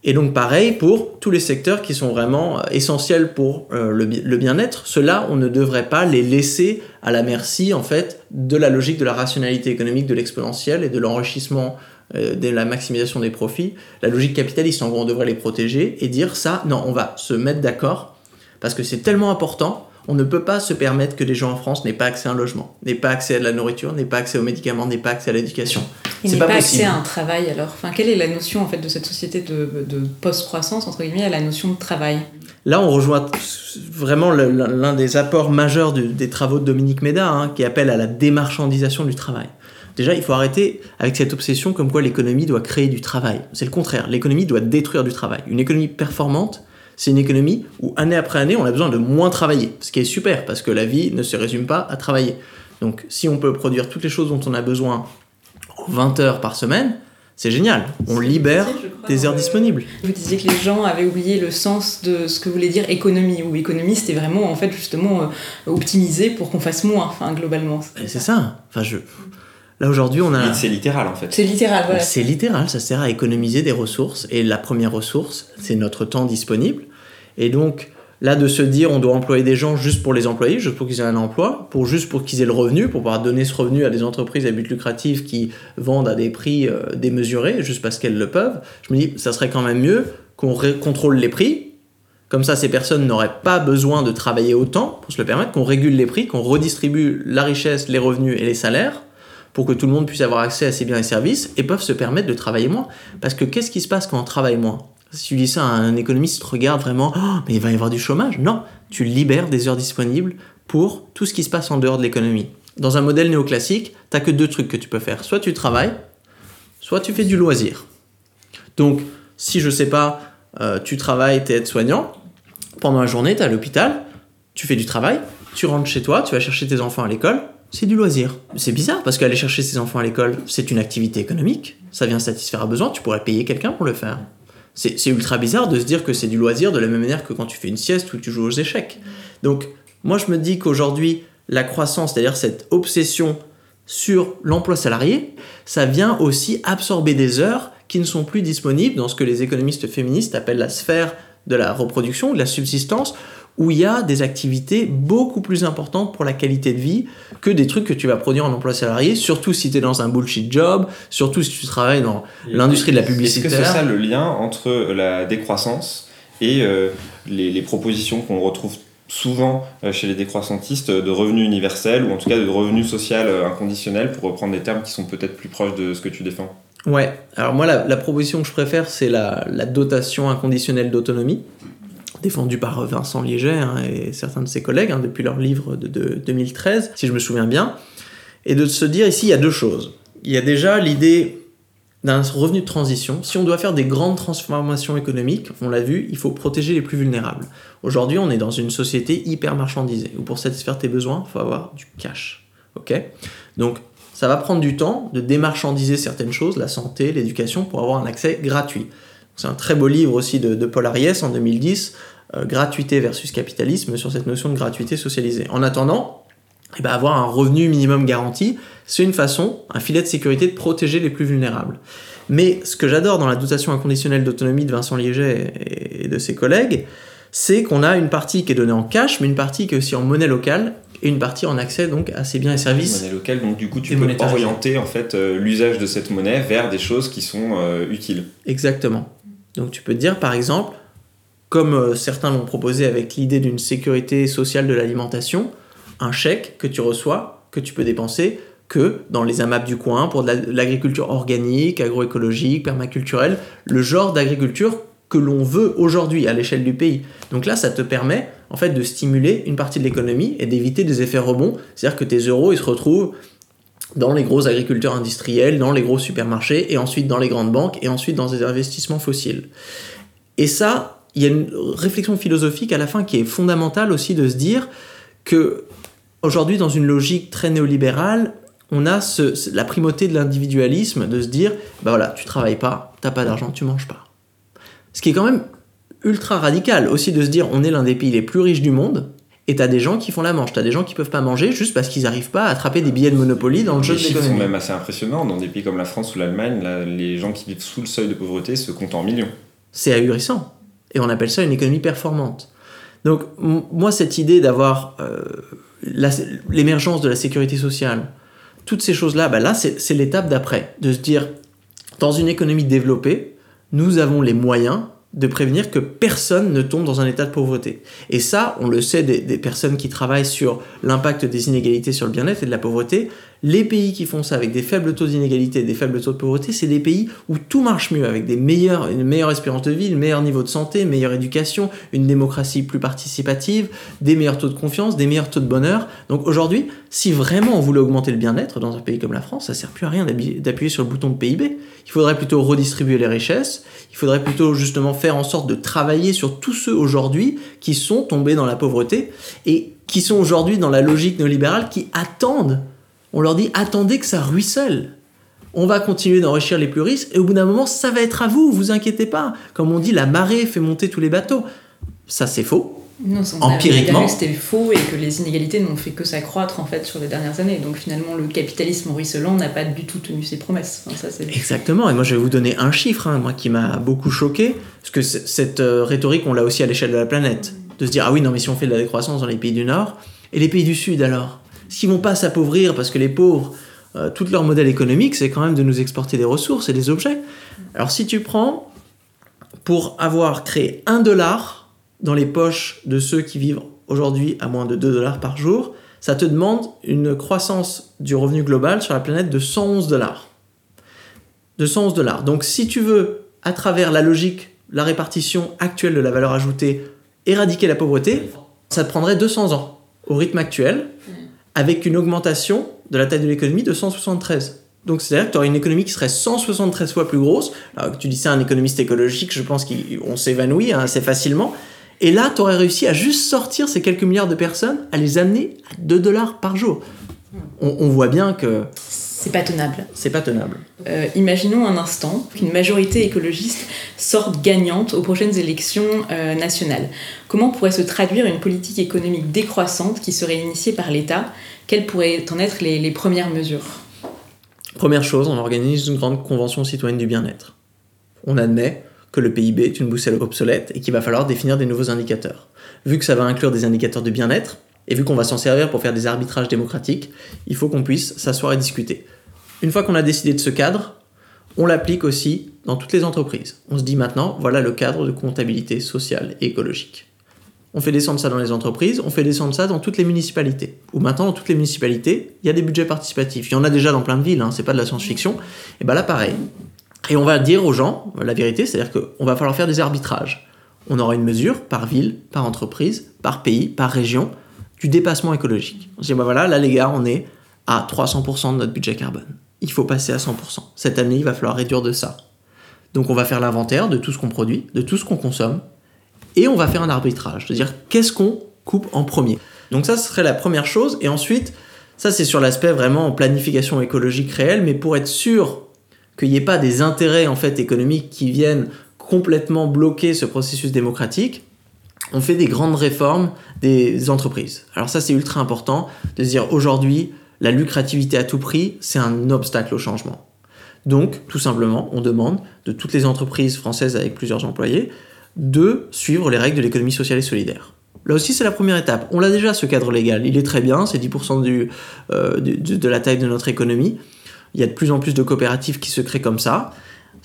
Et donc pareil pour tous les secteurs qui sont vraiment euh, essentiels pour euh, le, bien-être. Ceux-là, on ne devrait pas les laisser à la merci en fait de la logique de la rationalité économique, de l'exponentiel et de l'enrichissement, euh, de la maximisation des profits. La logique capitaliste, en gros, on devrait les protéger et dire ça, non, on va se mettre d'accord parce que c'est tellement important on ne peut pas se permettre que les gens en France n'aient pas accès à un logement, n'aient pas accès à de la nourriture, n'aient pas accès aux médicaments, n'aient pas accès à l'éducation. Et n'aient pas, pas accès à un travail alors. Enfin, quelle est la notion en fait de cette société de, post-croissance entre guillemets à la notion de travail? Là, on rejoint vraiment l'un des apports majeurs des travaux de Dominique Méda, hein, qui appelle à la démarchandisation du travail. Déjà, il faut arrêter avec cette obsession comme quoi l'économie doit créer du travail. C'est le contraire. L'économie doit détruire du travail. Une économie performante, c'est une économie où année après année, on a besoin de moins travailler. Ce qui est super, parce que la vie ne se résume pas à travailler. Donc si on peut produire toutes les choses dont on a besoin en 20 heures par semaine, c'est génial. On libère des heures disponibles. Vous disiez que les gens avaient oublié le sens de ce que voulait dire économie. Ou économie, c'était vraiment, en fait, justement, euh, optimiser pour qu'on fasse moins, enfin, globalement. C'est ça. Enfin, je... Là aujourd'hui, on a. C'est littéral en fait. C'est littéral, voilà. C'est littéral, ça sert à économiser des ressources. Et la première ressource, c'est notre temps disponible. Et donc, là, de se dire on doit employer des gens juste pour les employer, juste pour qu'ils aient un emploi, pour juste pour qu'ils aient le revenu, pour pouvoir donner ce revenu à des entreprises à but lucratif qui vendent à des prix euh, démesurés, juste parce qu'elles le peuvent, je me dis, ça serait quand même mieux qu'on contrôle les prix. Comme ça, ces personnes n'auraient pas besoin de travailler autant pour se le permettre, qu'on régule les prix, qu'on redistribue la richesse, les revenus et les salaires pour que tout le monde puisse avoir accès à ces biens et services et peuvent se permettre de travailler moins. Parce que qu'est-ce qui se passe quand on travaille moins? Si tu dis ça à un économiste, regarde vraiment, oh, mais il va y avoir du chômage. Non, tu libères des heures disponibles pour tout ce qui se passe en dehors de l'économie. Dans un modèle néoclassique, t'as que deux trucs que tu peux faire. Soit tu travailles, soit tu fais du loisir. Donc, si je sais pas, euh, tu travailles, tu es aide-soignant, pendant la journée, tu es à l'hôpital, tu fais du travail, tu rentres chez toi, tu vas chercher tes enfants à l'école, c'est du loisir. C'est bizarre parce qu'aller chercher ses enfants à l'école, c'est une activité économique, ça vient satisfaire un besoin, tu pourrais payer quelqu'un pour le faire. C'est ultra bizarre de se dire que c'est du loisir de la même manière que quand tu fais une sieste ou tu joues aux échecs. Donc, moi, je me dis qu'aujourd'hui, la croissance, c'est-à-dire cette obsession sur l'emploi salarié, ça vient aussi absorber des heures qui ne sont plus disponibles dans ce que les économistes féministes appellent la sphère de la reproduction, de la subsistance, où il y a des activités beaucoup plus importantes pour la qualité de vie que des trucs que tu vas produire en emploi salarié, surtout si tu es dans un bullshit job, surtout si tu travailles dans l'industrie de la publicité. Est-ce que c'est ça le lien entre la décroissance et euh, les, les, propositions qu'on retrouve souvent euh, chez les décroissantistes de revenus universels ou en tout cas de revenus social euh, inconditionnels pour reprendre des termes qui sont peut-être plus proches de ce que tu défends? Ouais, alors moi la, proposition que je préfère c'est la, dotation inconditionnelle d'autonomie défendue par Vincent Liéger hein, et certains de ses collègues hein, depuis leur livre de, de 2013 si je me souviens bien et de se dire ici il y a deux choses. Il y a déjà l'idée d'un revenu de transition. Si on doit faire des grandes transformations économiques, on l'a vu, il faut protéger les plus vulnérables. Aujourd'hui, on est dans une société hyper marchandisée, où pour satisfaire tes besoins, il faut avoir du cash. Ok? Donc, ça va prendre du temps de démarchandiser certaines choses, la santé, l'éducation, pour avoir un accès gratuit. C'est un très beau livre aussi de, Paul Ariès en 2010, euh, Gratuité versus capitalisme, sur cette notion de gratuité socialisée. En attendant, eh ben, avoir un revenu minimum garanti, c'est une façon, un filet de sécurité de protéger les plus vulnérables. Mais ce que j'adore dans la dotation inconditionnelle d'autonomie de Vincent Liéger et de ses collègues, c'est qu'on a une partie qui est donnée en cash, mais une partie qui est aussi en monnaie locale et une partie en accès donc à ces biens et services. Monnaie locale, donc du coup tu peux orienter en fait euh, l'usage de cette monnaie vers des choses qui sont euh, utiles. Exactement. Donc tu peux dire par exemple, comme euh, certains l'ont proposé avec l'idée d'une sécurité sociale de l'alimentation, un chèque que tu reçois, que tu peux dépenser que dans les AMAP du coin pour de l'agriculture organique, agroécologique, permaculturelle, le genre d'agriculture que l'on veut aujourd'hui à l'échelle du pays. Donc là, ça te permet en fait de stimuler une partie de l'économie et d'éviter des effets rebonds, c'est-à-dire que tes euros ils se retrouvent dans les gros agriculteurs industriels, dans les gros supermarchés et ensuite dans les grandes banques et ensuite dans des investissements fossiles. Et ça, il y a une réflexion philosophique à la fin qui est fondamentale aussi de se dire que aujourd'hui dans une logique très néolibérale, on a la primauté de l'individualisme, de se dire, bah voilà, tu travailles pas, t'as pas d'argent, tu manges pas. Ce qui est quand même ultra radical aussi de se dire, on est l'un des pays les plus riches du monde, et t'as des gens qui font la manche, t'as des gens qui peuvent pas manger juste parce qu'ils n'arrivent pas à attraper des billets de Monopoly dans le jeu de l'économie. Les chiffres sont même assez impressionnants. Dans des pays comme la France ou l'Allemagne, les gens qui vivent sous le seuil de pauvreté se comptent en millions. C'est ahurissant. Et on appelle ça une économie performante. Donc moi, cette idée d'avoir euh, l'émergence de la sécurité sociale, toutes ces choses-là, bah là, c'est l'étape d'après, de se dire, dans une économie développée, nous avons les moyens de prévenir que personne ne tombe dans un état de pauvreté. Et ça, on le sait des, personnes qui travaillent sur l'impact des inégalités sur le bien-être et de la pauvreté, les pays qui font ça avec des faibles taux d'inégalité des faibles taux de pauvreté, c'est des pays où tout marche mieux, avec des meilleurs, une meilleure espérance de vie, un meilleur niveau de santé, une meilleure éducation, une démocratie plus participative, des meilleurs taux de confiance, des meilleurs taux de bonheur. Donc aujourd'hui, si vraiment on voulait augmenter le bien-être dans un pays comme la France, ça sert plus à rien d'appuyer sur le bouton de PIB. Il faudrait plutôt redistribuer les richesses, il faudrait plutôt justement faire en sorte de travailler sur tous ceux aujourd'hui qui sont tombés dans la pauvreté et qui sont aujourd'hui dans la logique néolibérale qui attendent on leur dit attendez que ça ruisselle. On va continuer d'enrichir les plus riches et au bout d'un moment, ça va être à vous, vous inquiétez pas. Comme on dit, la marée fait monter tous les bateaux. Ça, c'est faux. Non, Empiriquement, c'était faux et que les inégalités n'ont fait que s'accroître en fait sur les dernières années. Donc finalement, le capitalisme ruisselant n'a pas du tout tenu ses promesses. Exactement. Et moi, je vais vous donner un chiffre, hein, moi qui m'a beaucoup choqué, parce que cette euh, rhétorique, on l'a aussi à l'échelle de la planète, de se dire ah oui, non, mais si on fait de la décroissance dans les pays du Nord et les pays du Sud alors? S'ils vont pas s'appauvrir parce que les pauvres, euh, tout leur modèle économique, c'est quand même de nous exporter des ressources et des objets. Alors si tu prends, pour avoir créé un dollar dans les poches de ceux qui vivent aujourd'hui à moins de 2 dollars par jour, ça te demande une croissance du revenu global sur la planète de 111 dollars. De 111 dollars. Donc si tu veux, à travers la logique, la répartition actuelle de la valeur ajoutée, éradiquer la pauvreté, ça te prendrait 200 ans au rythme actuel, avec une augmentation de la taille de l'économie de 173. Donc c'est-à-dire que tu aurais une économie qui serait 173 fois plus grosse. Alors, tu dis ça à un économiste écologique, je pense qu'on s'évanouit hein, assez facilement. Et là, tu aurais réussi à juste sortir ces quelques milliards de personnes, à les amener à 2 dollars par jour. On, on voit bien que C'est pas tenable. c'est pas tenable. Euh, imaginons un instant qu'une majorité écologiste sorte gagnante aux prochaines élections euh, nationales. Comment pourrait se traduire une politique économique décroissante qui serait initiée par l'État? Quelles pourraient en être les, les premières mesures? Première chose, on organise une grande convention citoyenne du bien-être. On admet que le PIB est une boussole obsolète et qu'il va falloir définir des nouveaux indicateurs. Vu que ça va inclure des indicateurs de bien-être, et vu qu'on va s'en servir pour faire des arbitrages démocratiques, il faut qu'on puisse s'asseoir et discuter. Une fois qu'on a décidé de ce cadre, on l'applique aussi dans toutes les entreprises. On se dit maintenant, voilà le cadre de comptabilité sociale et écologique. On fait descendre ça dans les entreprises, on fait descendre ça dans toutes les municipalités. Ou maintenant, dans toutes les municipalités, il y a des budgets participatifs. Il y en a déjà dans plein de villes, hein, c'est pas de la science-fiction. Et bien là, pareil. Et on va dire aux gens la vérité, c'est-à-dire qu'on va falloir faire des arbitrages. On aura une mesure par ville, par entreprise, par pays, par région, du dépassement écologique. On se dit, bah voilà, là les gars, on est à 300% de notre budget carbone. Il faut passer à 100%. Cette année, il va falloir réduire de ça. Donc on va faire l'inventaire de tout ce qu'on produit, de tout ce qu'on consomme, et on va faire un arbitrage, c'est-à-dire qu'est-ce qu'on coupe en premier? Donc ça, ce serait la première chose, et ensuite, ça c'est sur l'aspect vraiment planification écologique réelle, mais pour être sûr qu'il n'y ait pas des intérêts en fait économiques qui viennent complètement bloquer ce processus démocratique, on fait des grandes réformes des entreprises. Alors ça c'est ultra important de dire aujourd'hui la lucrativité à tout prix c'est un obstacle au changement. Donc tout simplement on demande de toutes les entreprises françaises avec plusieurs employés de suivre les règles de l'économie sociale et solidaire. Là aussi, c'est la première étape. On l'a déjà, ce cadre légal. Il est très bien, c'est 10% du, euh, de la taille de notre économie. Il y a de plus en plus de coopératives qui se créent comme ça.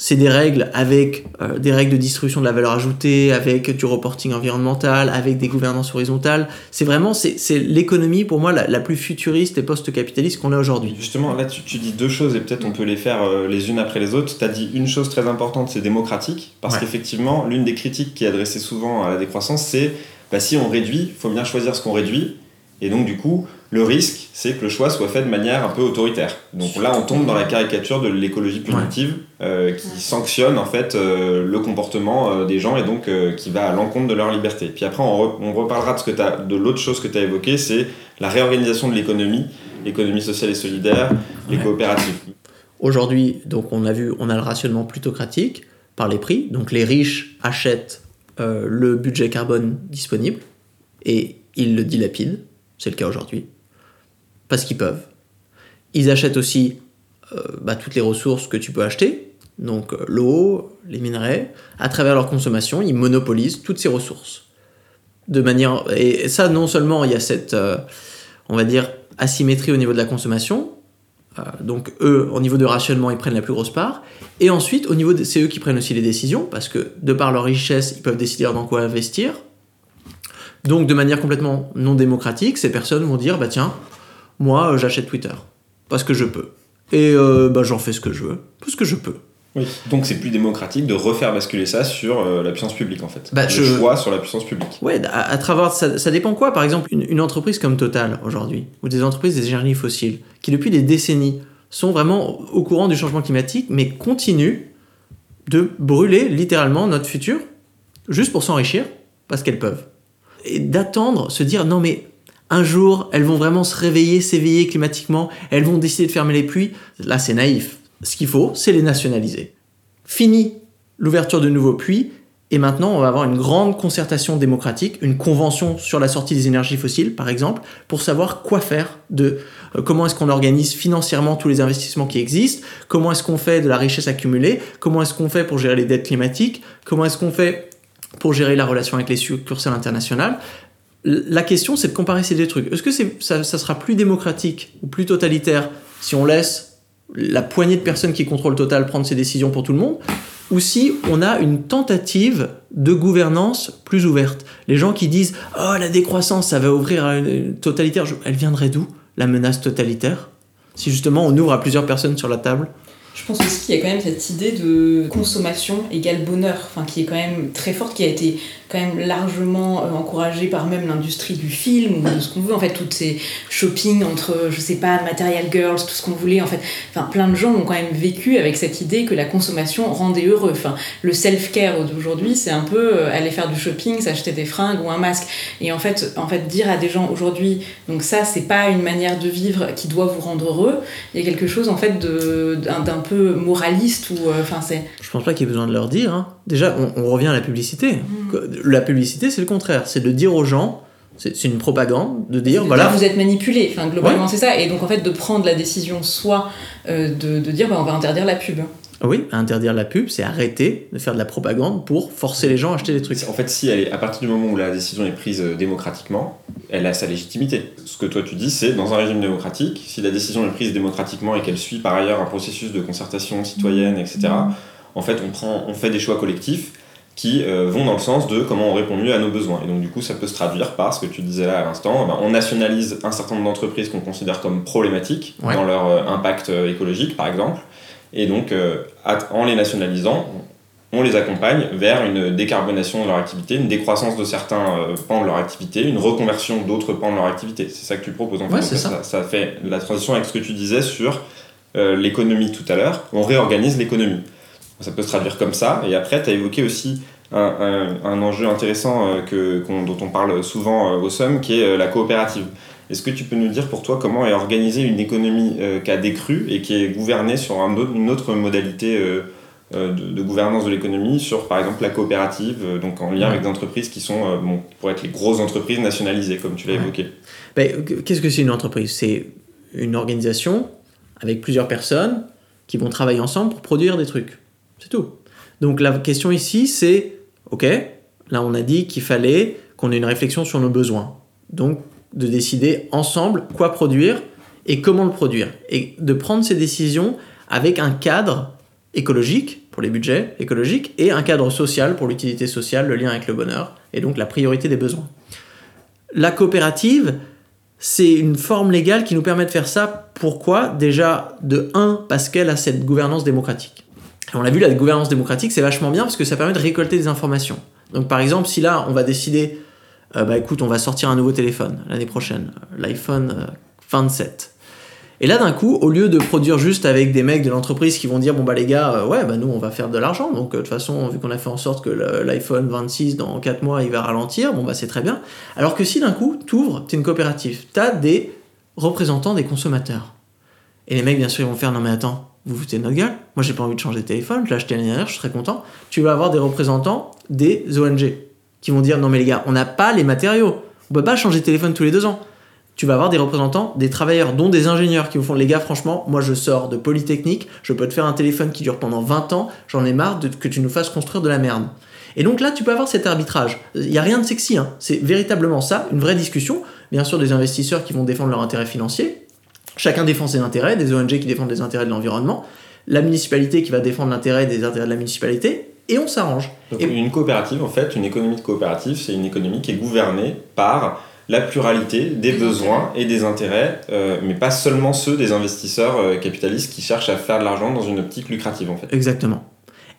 C'est des règles avec euh, des règles de distribution de la valeur ajoutée, avec du reporting environnemental, avec des gouvernances horizontales. C'est vraiment, c'est l'économie pour moi la, la plus futuriste et post-capitaliste qu'on a aujourd'hui. Justement, là, tu, tu dis deux choses et peut-être on peut les faire euh, les unes après les autres. Tu as dit une chose très importante, c'est démocratique, parce Ouais. qu'effectivement, l'une des critiques qui est adressée souvent à la décroissance, c'est bah, si on réduit, il faut bien choisir ce qu'on réduit. Et donc, du coup, le risque, c'est que le choix soit fait de manière un peu autoritaire. Donc là, on tombe dans la caricature de l'écologie punitive euh, qui sanctionne en fait euh, le comportement euh, des gens et donc qui va à l'encontre de leur liberté. Puis après, on, re- on reparlera de, ce que t'as- de l'autre chose que tu as évoquée, c'est la réorganisation de l'économie, l'économie sociale et solidaire, les Ouais. coopératives. Aujourd'hui, donc on a vu, on a le rationnement plutocratique par les prix. Donc les riches achètent le budget carbone disponible et ils le dilapident. C'est le cas aujourd'hui. Parce qu'ils peuvent. Ils achètent aussi bah, toutes les ressources que tu peux acheter. Donc euh, l'eau, les minerais. À travers leur consommation, ils monopolisent toutes ces ressources. De manière... Et ça, non seulement il y a cette, euh, on va dire, asymétrie au niveau de la consommation, euh, donc eux, au niveau de rationnement, ils prennent la plus grosse part. Et ensuite, au niveau c'est eux qui prennent aussi les décisions, parce que de par leur richesse, ils peuvent décider dans quoi investir. Donc de manière complètement non démocratique, ces personnes vont dire, bah tiens, moi j'achète Twitter, parce que je peux. Et bah, j'en fais ce que je veux, parce que je peux. Oui. Donc c'est plus démocratique de refaire basculer ça sur euh, la puissance publique en fait. Bah, le je- choix sur la puissance publique. Ouais, à, à travers ça, ça dépend quoi? Par exemple, une, une entreprise comme Total aujourd'hui, ou des entreprises des énergies fossiles, qui depuis des décennies sont vraiment au courant du changement climatique, mais continuent de brûler littéralement notre futur juste pour s'enrichir parce qu'elles peuvent. Et d'attendre, se dire non mais un jour elles vont vraiment se réveiller, s'éveiller climatiquement, elles vont décider de fermer les puits. Là c'est naïf. Ce qu'il faut, c'est les nationaliser. Fini l'ouverture de nouveaux puits et maintenant, on va avoir une grande concertation démocratique, une convention sur la sortie des énergies fossiles, par exemple, pour savoir quoi faire de euh, comment est-ce qu'on organise financièrement tous les investissements qui existent, comment est-ce qu'on fait de la richesse accumulée, comment est-ce qu'on fait pour gérer les dettes climatiques, comment est-ce qu'on fait pour gérer la relation avec les succursales internationales. La question, c'est de comparer ces deux trucs. Est-ce que ça, ça sera plus démocratique ou plus totalitaire si on laisse la poignée de personnes qui contrôlent Total prendre ces décisions pour tout le monde ou si on a une tentative de gouvernance plus ouverte. Les gens qui disent Oh, la décroissance, ça va ouvrir à une totalitaire, elle viendrait d'où La menace totalitaire? Si justement on ouvre à plusieurs personnes sur la table, je pense aussi qu'il y a quand même cette idée de consommation égale bonheur, enfin, qui est quand même très forte, qui a été quand même largement euh, encouragée par même l'industrie du film ou de ce qu'on veut. En fait, toutes ces shopping entre, je sais pas, Material Girls, tout ce qu'on voulait. En fait, enfin, plein de gens ont quand même vécu avec cette idée que la consommation rendait heureux. Enfin, le self-care d'aujourd'hui, c'est un peu euh, aller faire du shopping, s'acheter des fringues ou un masque. Et en fait, en fait dire à des gens aujourd'hui, donc ça, c'est pas une manière de vivre qui doit vous rendre heureux. Il y a quelque chose en fait d'un peu moraliste ou, euh, enfin, c'est. Je pense pas qu'il y ait besoin de leur dire. Hein. Déjà, on, revient à la publicité. Mm. La publicité, c'est le contraire. C'est de dire aux gens, c'est une propagande, de dire, voilà. vous êtes manipulé, enfin, globalement, c'est ça. Et donc, en fait, de prendre la décision, soit euh, de, de, dire, bah, on va interdire la pub. Oui, interdire la pub, c'est arrêter de faire de la propagande pour forcer les gens à acheter des trucs. En fait, si elle est, à partir du moment où la décision est prise euh, démocratiquement, elle a sa légitimité. Ce que toi tu dis, c'est dans un régime démocratique, si la décision est prise démocratiquement et qu'elle suit par ailleurs un processus de concertation citoyenne, etc., en fait, on, prend, on fait des choix collectifs qui euh, vont dans le sens de comment on répond mieux à nos besoins. Et donc, du coup, ça peut se traduire par ce que tu disais là à l'instant. Eh ben, on nationalise un certain nombre d'entreprises qu'on considère comme problématiques dans leur euh, impact écologique, par exemple. Et donc, en les nationalisant, on les accompagne vers une décarbonation de leur activité, une décroissance de certains pans de leur activité, une reconversion d'autres pans de leur activité. C'est ça que tu proposes en fait. ça. ça. ça. fait la transition avec ce que tu disais sur l'économie tout à l'heure. On réorganise l'économie. Ça peut se traduire comme ça. Et après, tu as évoqué aussi un, un, enjeu intéressant euh, que, dont on parle souvent euh, au SOM, qui est euh, la coopérative. Est-ce que tu peux nous dire pour toi comment est organisée une économie qui a décru et qui est gouvernée sur un autre, une autre modalité de, gouvernance de l'économie, sur par exemple la coopérative, donc en lien avec des entreprises qui sont, bon, pour être les grosses entreprises nationalisées, comme tu l'as évoqué? Ben, Qu'est-ce que c'est une entreprise? C'est une organisation avec plusieurs personnes qui vont travailler ensemble pour produire des trucs. C'est tout. Donc la question ici, c'est, ok, là on a dit qu'il fallait qu'on ait une réflexion sur nos besoins. Donc de décider ensemble quoi produire et comment le produire. Et de prendre ces décisions avec un cadre écologique pour les budgets écologiques et un cadre social pour l'utilité sociale, le lien avec le bonheur et donc la priorité des besoins. La coopérative, c'est une forme légale qui nous permet de faire ça. Pourquoi? Déjà, de 1, parce qu'elle a cette gouvernance démocratique on l'a vu, la gouvernance démocratique, c'est vachement bien parce que ça permet de récolter des informations. Donc par exemple, si là, on va décider, euh, bah écoute, on va sortir un nouveau téléphone l'année prochaine, l'iPhone 27. Euh, Et là, d'un coup, au lieu de produire juste avec des mecs de l'entreprise qui vont dire, bon bah les gars, euh, ouais, bah nous, on va faire de l'argent, donc de toute façon, vu qu'on a fait en sorte que l'iPhone 26, dans 4 mois, il va ralentir, bon bah c'est très bien. Alors que si d'un coup, t'ouvres, t'es une coopérative, t'as des représentants des consommateurs. Et les mecs, bien sûr, ils vont faire, non mais attends, vous foutez de notre gueule Moi, j'ai pas envie de changer de téléphone, je l'ai acheté l'année dernière, je suis très content. Tu vas avoir des représentants des ONG qui vont dire non, mais les gars, on n'a pas les matériaux. On peut pas changer de téléphone tous les deux ans. Tu vas avoir des représentants des travailleurs, dont des ingénieurs qui vous font les gars, franchement, moi je sors de Polytechnique, je peux te faire un téléphone qui dure pendant 20 ans, j'en ai marre que tu nous fasses construire de la merde. Et donc là, tu peux avoir cet arbitrage. Il n'y a rien de sexy, hein. c'est véritablement ça, une vraie discussion. Bien sûr, des investisseurs qui vont défendre leur intérêt financier, Chacun défend ses intérêts, des ONG qui défendent les intérêts de l'environnement, la municipalité qui va défendre l'intérêt des intérêts de la municipalité, et on s'arrange. et... une coopérative, en fait, une économie de coopérative, c'est une économie qui est gouvernée par la pluralité des, besoins et des intérêts, euh, mais pas seulement ceux des investisseurs euh, capitalistes qui cherchent à faire de l'argent dans une optique lucrative, en fait. Exactement.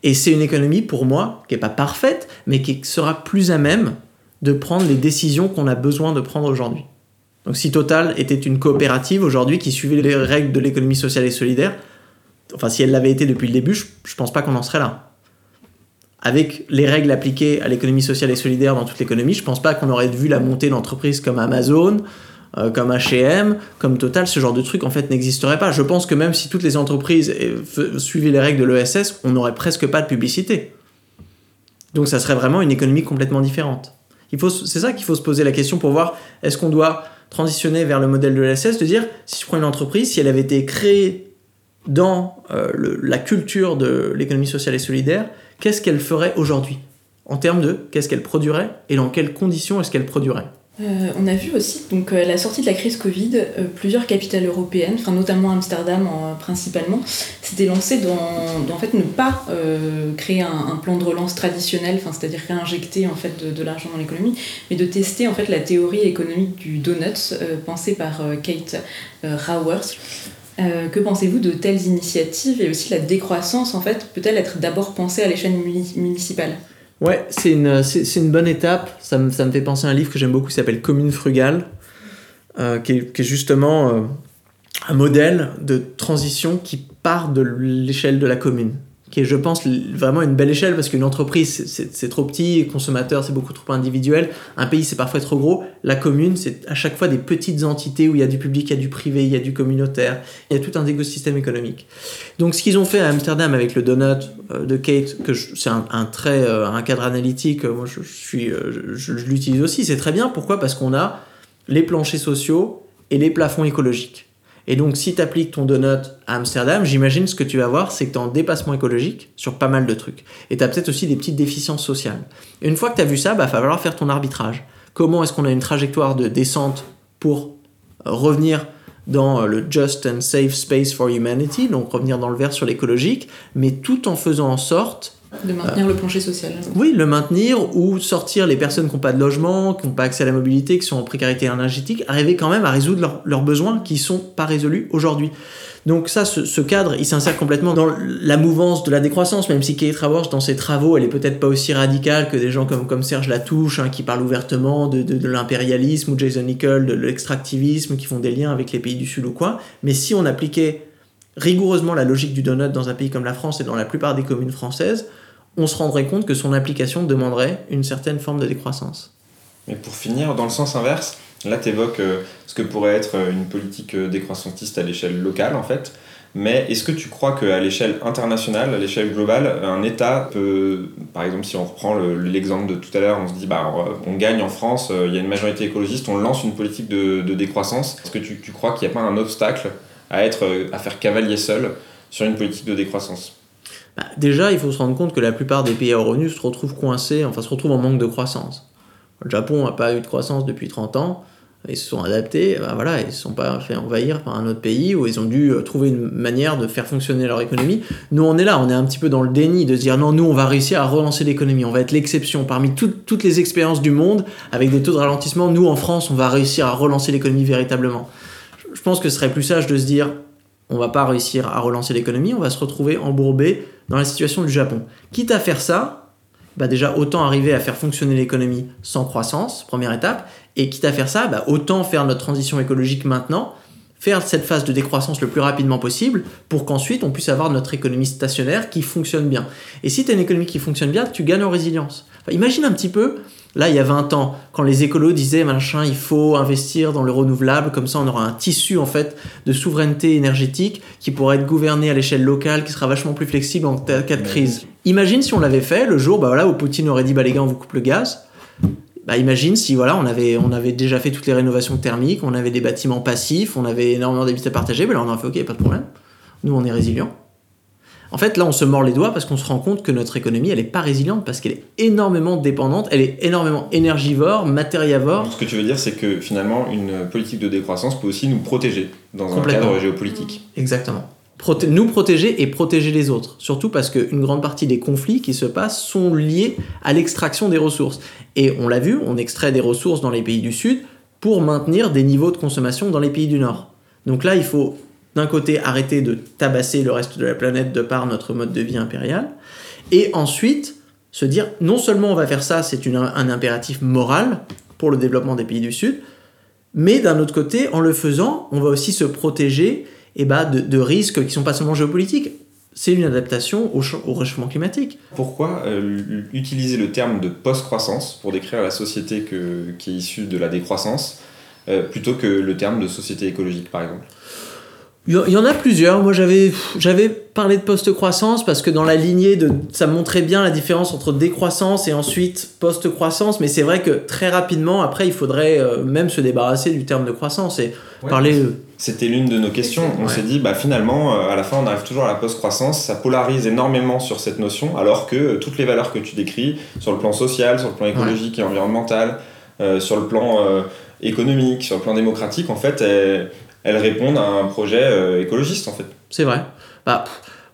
Et c'est une économie, pour moi, qui n'est pas parfaite, mais qui sera plus à même de prendre les décisions qu'on a besoin de prendre aujourd'hui. Donc si Total était une coopérative aujourd'hui qui suivait les règles de l'économie sociale et solidaire, enfin si elle l'avait été depuis le début, je, ne pense pas qu'on en serait là. Avec les règles appliquées à l'économie sociale et solidaire dans toute l'économie, je pense pas qu'on aurait vu la montée d'entreprises comme Amazon, euh, comme H&M, comme Total, ce genre de truc en fait n'existerait pas. Je pense que même si toutes les entreprises euh, suivaient les règles de l'ESS, on n'aurait presque pas de publicité. Donc ça serait vraiment une économie complètement différente. c'est ça qu'il faut se poser la question pour voir est-ce qu'on doit transitionner vers le modèle de l'ESS, de dire, si je prends une entreprise, si elle avait été créée dans euh, la culture de l'économie sociale et solidaire, qu'est-ce qu'elle ferait aujourd'hui? En termes de qu'est-ce qu'elle produirait et dans quelles conditions est-ce qu'elle produirait? Euh, on a vu aussi donc euh, la sortie de la crise Covid, euh, plusieurs capitales européennes, notamment Amsterdam principalement, s'étaient lancées dans, en fait ne pas créer un, plan de relance traditionnel, c'est-à-dire réinjecter en fait de, l'argent dans l'économie, mais de tester en fait la théorie économique du donut pensée par Kate Raworth. Euh, que pensez-vous de telles initiatives et aussi la décroissance en fait peut-elle être d'abord pensée à l'échelle municipale? Ouais, c'est une, une bonne étape. Ça me, ça me, fait penser à un livre que j'aime beaucoup qui s'appelle Commune frugale, euh, qui, est, qui, est, justement euh, un modèle de transition qui part de l'échelle de la commune qui est, je pense, vraiment une belle échelle parce qu'une entreprise, c'est trop petit, consommateur, c'est beaucoup trop individuel, un pays, c'est parfois trop gros. La commune, c'est à chaque fois des petites entités où il y a du public, il y a du privé, il y a du communautaire, il y a tout un écosystème économique. Donc, ce qu'ils ont fait à Amsterdam avec le donut euh, de Kate, que c'est un, un, euh, un cadre analytique, moi euh, je, je l'utilise aussi, c'est très bien. Pourquoi? Parce qu'on a les planchers sociaux et les plafonds écologiques. Et donc, si tu appliques ton donut à Amsterdam, j'imagine ce que tu vas voir, c'est que tu es en dépassement écologique sur pas mal de trucs. Et tu as peut-être aussi des petites déficiences sociales. Et une fois que tu as vu ça, il bah, va falloir faire ton arbitrage. Comment est-ce qu'on a une trajectoire de descente pour revenir dans le Just and Safe Space for Humanity, donc revenir dans le vert sur l'écologique, mais tout en faisant en sorte de maintenir le plancher social. Oui, le maintenir ou sortir les personnes qui n'ont pas de logement, qui n'ont pas accès à la mobilité, qui sont en précarité énergétique, arriver quand même à résoudre leurs besoins qui ne sont pas résolus aujourd'hui. Donc ça, ce, cadre, il s'insère complètement dans la mouvance de la décroissance, même si Kate Raworth, dans ses travaux, elle est peut-être pas aussi radicale que des gens comme, comme Serge Latouche, hein, qui parlent ouvertement de, de, l'impérialisme, ou Jason Nicole, de l'extractivisme, qui font des liens avec les pays du Sud ou quoi. Mais si on appliquait rigoureusement la logique du donut dans un pays comme la France et dans la plupart des communes françaises, on se rendrait compte que son application demanderait une certaine forme de décroissance. Mais pour finir, dans le sens inverse, là tu évoques euh, ce que pourrait être euh, une politique euh, décroissantiste à l'échelle locale en fait. Mais est-ce que tu crois qu'à l'échelle internationale, à l'échelle globale, un État peut, par exemple, si on reprend l'exemple de tout à l'heure, on se dit, bah, on gagne en France, il y a une majorité écologiste, on lance une politique de, décroissance. Est-ce que tu, tu crois qu'il n'y a pas un obstacle à, être, à faire cavalier seul sur une politique de décroissance? Bah, déjà, il faut se rendre compte que la plupart des pays à revenus se retrouvent coincés, enfin se retrouvent en manque de croissance. Le Japon n'a pas eu de croissance depuis 30 ans, ils se sont adaptés, bah voilà, ils ne se sont pas fait envahir par un autre pays où ils ont dû euh, trouver une manière de faire fonctionner leur économie. Nous, on est là, on est un petit peu dans le déni de se dire non, nous, on va réussir à relancer l'économie, on va être l'exception. Parmi toutes les expériences du monde, avec des taux de ralentissement, nous, en France, on va réussir à relancer l'économie véritablement. Je pense que ce serait plus sage de se dire on va pas réussir à relancer l'économie, on va se retrouver embourbé dans la situation du Japon. Quitte à faire ça, bah déjà autant arriver à faire fonctionner l'économie sans croissance, première étape, et quitte à faire ça, bah autant faire notre transition écologique maintenant, faire cette phase de décroissance le plus rapidement possible pour qu'ensuite on puisse avoir notre économie stationnaire qui fonctionne bien. Et si tu as une économie qui fonctionne bien, tu gagnes en résilience. imagine un petit peu Là, il y a 20 ans, quand les écolos disaient machin, il faut investir dans le renouvelable, comme ça on aura un tissu en fait de souveraineté énergétique qui pourrait être gouverné à l'échelle locale, qui sera vachement plus flexible en cas de crise. Imagine si on l'avait fait le jour bah voilà, où Poutine aurait dit bah les gars on vous coupe le gaz. Bah imagine si voilà on avait, on avait déjà fait toutes les rénovations thermiques, on avait des bâtiments passifs, on avait énormément d'habitats partagés, bah là on aurait fait ok pas de problème. Nous on est résilients. En fait, là, on se mord les doigts parce qu'on se rend compte que notre économie, elle n'est pas résiliente parce qu'elle est énormément dépendante, elle est énormément énergivore, matériavore. Ce que tu veux dire, c'est que finalement, une politique de décroissance peut aussi nous protéger dans un cadre géopolitique. Exactement. nous protéger et protéger les autres. Surtout parce qu'une grande partie des conflits qui se passent sont liés à l'extraction des ressources. Et on l'a vu, on extrait des ressources dans les pays du Sud pour maintenir des niveaux de consommation dans les pays du Nord. Donc là, il faut d'un côté arrêter de tabasser le reste de la planète de par notre mode de vie impérial, et ensuite se dire non seulement on va faire ça, c'est un impératif moral pour le développement des pays du Sud, mais d'un autre côté, en le faisant, on va aussi se protéger eh ben, de, risques qui ne sont pas seulement géopolitiques. C'est une adaptation au, au, réchauffement climatique. Pourquoi euh, utiliser le terme de post-croissance pour décrire la société qui est issue de la décroissance euh, plutôt que le terme de société écologique par exemple? Il y en a plusieurs. Moi, j'avais, j'avais parlé de post-croissance parce que dans la lignée de, ça montrait bien la différence entre décroissance et ensuite post-croissance. Mais c'est vrai que très rapidement, après, il faudrait euh, même se débarrasser du terme de croissance et parler. C'était l'une de nos questions. On s'est dit, bah finalement, euh, à la fin, on arrive toujours à la post-croissance. Ça polarise énormément sur cette notion, alors que euh, toutes les valeurs que tu décris, sur le plan social, sur le plan écologique et environnemental, sur le plan économique, sur le plan démocratique, en fait, elles répondent à un projet euh, écologiste en fait. C'est vrai. Bah,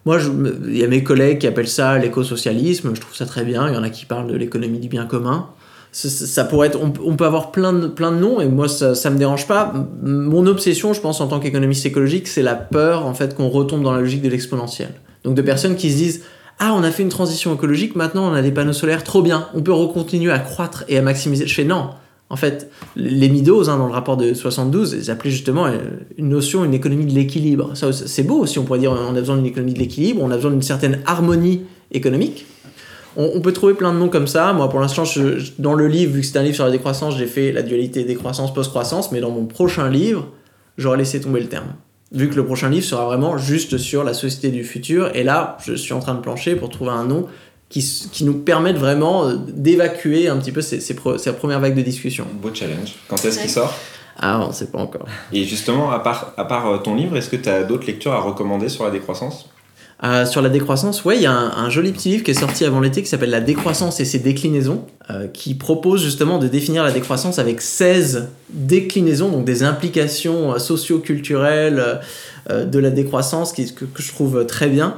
moi, il y a mes collègues qui appellent ça l'écosocialisme, je trouve ça très bien. Il y en a qui parlent de l'économie du bien commun. ça, pourrait être, on, peut avoir plein de, plein de noms et moi ça, ça me dérange pas. Mon obsession, je pense, en tant qu'économiste écologique, c'est la peur en fait qu'on retombe dans la logique de l'exponentiel. Donc de personnes qui se disent ah on a fait une transition écologique, maintenant on a des panneaux solaires, trop bien, on peut recontinuer à croître et à maximiser. Je fais non. En fait, les Midos, hein, dans le rapport de 72, ils appelaient justement euh, une notion, une économie de l'équilibre. Ça, c'est beau aussi, on pourrait dire on a besoin d'une économie de l'équilibre, on a besoin d'une certaine harmonie économique. On, peut trouver plein de noms comme ça. Moi, pour l'instant, dans le livre, vu que c'est un livre sur la décroissance, j'ai fait la dualité décroissance, post-croissance, mais dans mon prochain livre, j'aurais laissé tomber le terme. Vu que le prochain livre sera vraiment juste sur la société du futur, et là, je suis en train de plancher pour trouver un nom qui, qui nous permette vraiment euh, d'évacuer un petit peu ces, ces, premières vagues de discussion. Beau challenge. Quand est-ce qu'il sort? Ah, on ne sait pas encore. Et justement, à part, à part euh, ton livre, est-ce que tu as d'autres lectures à recommander sur la décroissance? Euh, sur la décroissance, ouais, il y a un, joli petit livre qui est sorti avant l'été qui s'appelle La décroissance et ses déclinaisons, euh, qui propose justement de définir la décroissance avec 16 déclinaisons, donc des implications euh, socio-culturelles de la décroissance que, que, je trouve très bien.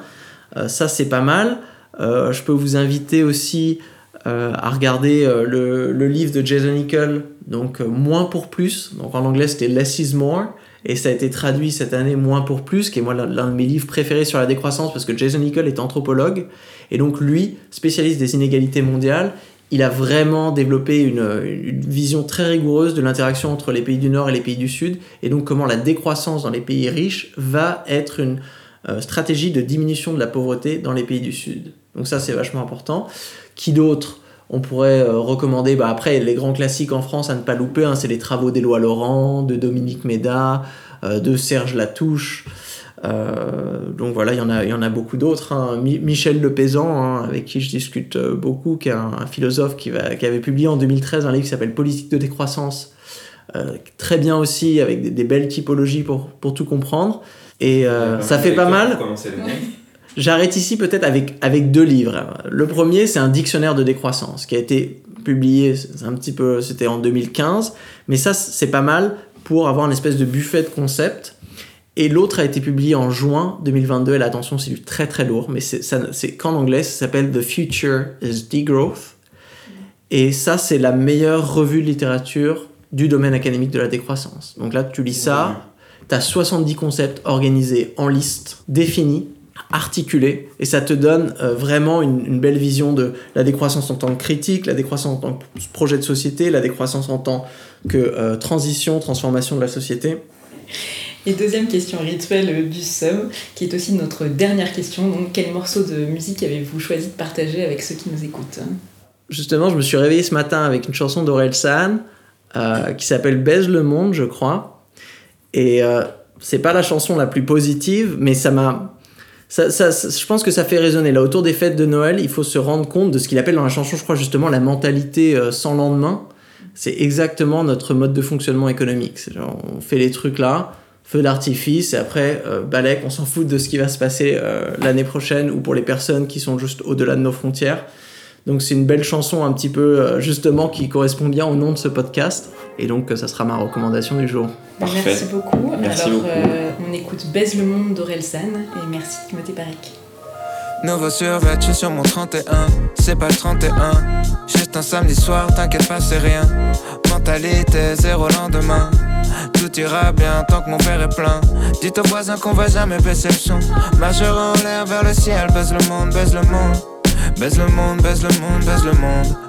ça, c'est pas mal. Je peux vous inviter aussi à regarder le, le, livre de Jason Nickel, donc Moins pour plus. Donc en anglais, c'était Less is More et ça a été traduit cette année Moins pour plus, qui est moi l'un de mes livres préférés sur la décroissance, parce que Jason Nicole est anthropologue, et donc lui, spécialiste des inégalités mondiales, il a vraiment développé une, vision très rigoureuse de l'interaction entre les pays du Nord et les pays du Sud, et donc comment la décroissance dans les pays riches va être une euh, stratégie de diminution de la pauvreté dans les pays du Sud. Donc ça, c'est vachement important. Qui d'autre on pourrait euh, recommander, bah après, les grands classiques en France à ne pas louper, hein, c'est les travaux d'Éloi Laurent, de Dominique Méda, euh, de Serge Latouche. Euh, donc voilà, il y en a, y en a beaucoup d'autres. Hein. Michel Lepaysan, hein, avec qui je discute beaucoup, qui est un, philosophe qui, va, qui, avait publié en 2013 un livre qui s'appelle Politique de décroissance, très bien aussi, avec des, belles typologies pour, pour tout comprendre. Et ça fait pas mal. *laughs* J'arrête ici peut-être avec, avec deux livres. Le premier, c'est un dictionnaire de décroissance qui a été publié, un petit peu, c'était en 2015, mais ça, c'est pas mal pour avoir une espèce de buffet de concepts. Et l'autre a été publié en juin 2022, et là, attention, c'est du très très lourd, mais c'est qu'en anglais, ça s'appelle The Future is Degrowth. Et ça, c'est la meilleure revue de littérature du domaine académique de la décroissance. Donc là, tu lis ça, tu as 70 concepts organisés en liste, définis, articulé et ça te donne euh, vraiment une, belle vision de la décroissance en tant que critique, la décroissance en tant que projet de société, la décroissance en tant que euh, transition, transformation de la société. Et deuxième question rituelle du SUM, qui est aussi notre dernière question. Donc, quel morceau de musique avez-vous choisi de partager avec ceux qui nous écoutent? Justement, je me suis réveillé ce matin avec une chanson d'Aurel San euh, qui s'appelle Baise le monde, je crois. Et c'est pas la chanson la plus positive, mais ça m'a ça, ça, je pense que ça fait résonner. Là, autour des fêtes de Noël, il faut se rendre compte de ce qu'il appelle dans la chanson, je crois justement, la mentalité euh, sans lendemain. C'est exactement notre mode de fonctionnement économique. Genre, on fait les trucs là, feu d'artifice, et après, euh, balèque, on s'en fout de ce qui va se passer euh, l'année prochaine ou pour les personnes qui sont juste au-delà de nos frontières. Donc c'est une belle chanson un petit peu euh, justement qui correspond bien au nom de ce podcast. Et donc ça sera ma recommandation du jour. Merci beaucoup. Alors euh, on écoute Baise le monde d'Orelsan et merci Timothée Parek. Nouveau survêtu sur mon 31, c'est pas le 31. Juste un samedi soir, t'inquiète pas, c'est rien. Mentalité zéro lendemain. Tout ira bien tant que mon père est plein. Dites aux voisins qu'on va jamais baisser le son. Marchera en l'air vers le ciel, baise le monde, baise le monde. Baise le monde, baise le monde, baise le monde.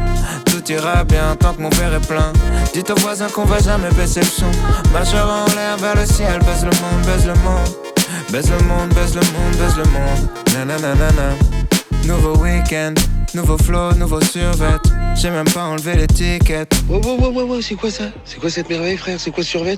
tout ira bien tant que mon verre est plein. Dites aux voisins qu'on va jamais baisser le son. Majeur en l'air vers le ciel, baise le monde, baise le monde. Baise le monde, baise le monde, baise le monde. Nanana. Nouveau week-end, nouveau flow, nouveau survêt. J'ai même pas enlevé l'étiquette. Ouais, ouais, ouais, ouais, c'est quoi ça? C'est quoi cette merveille, frère? C'est quoi survêt?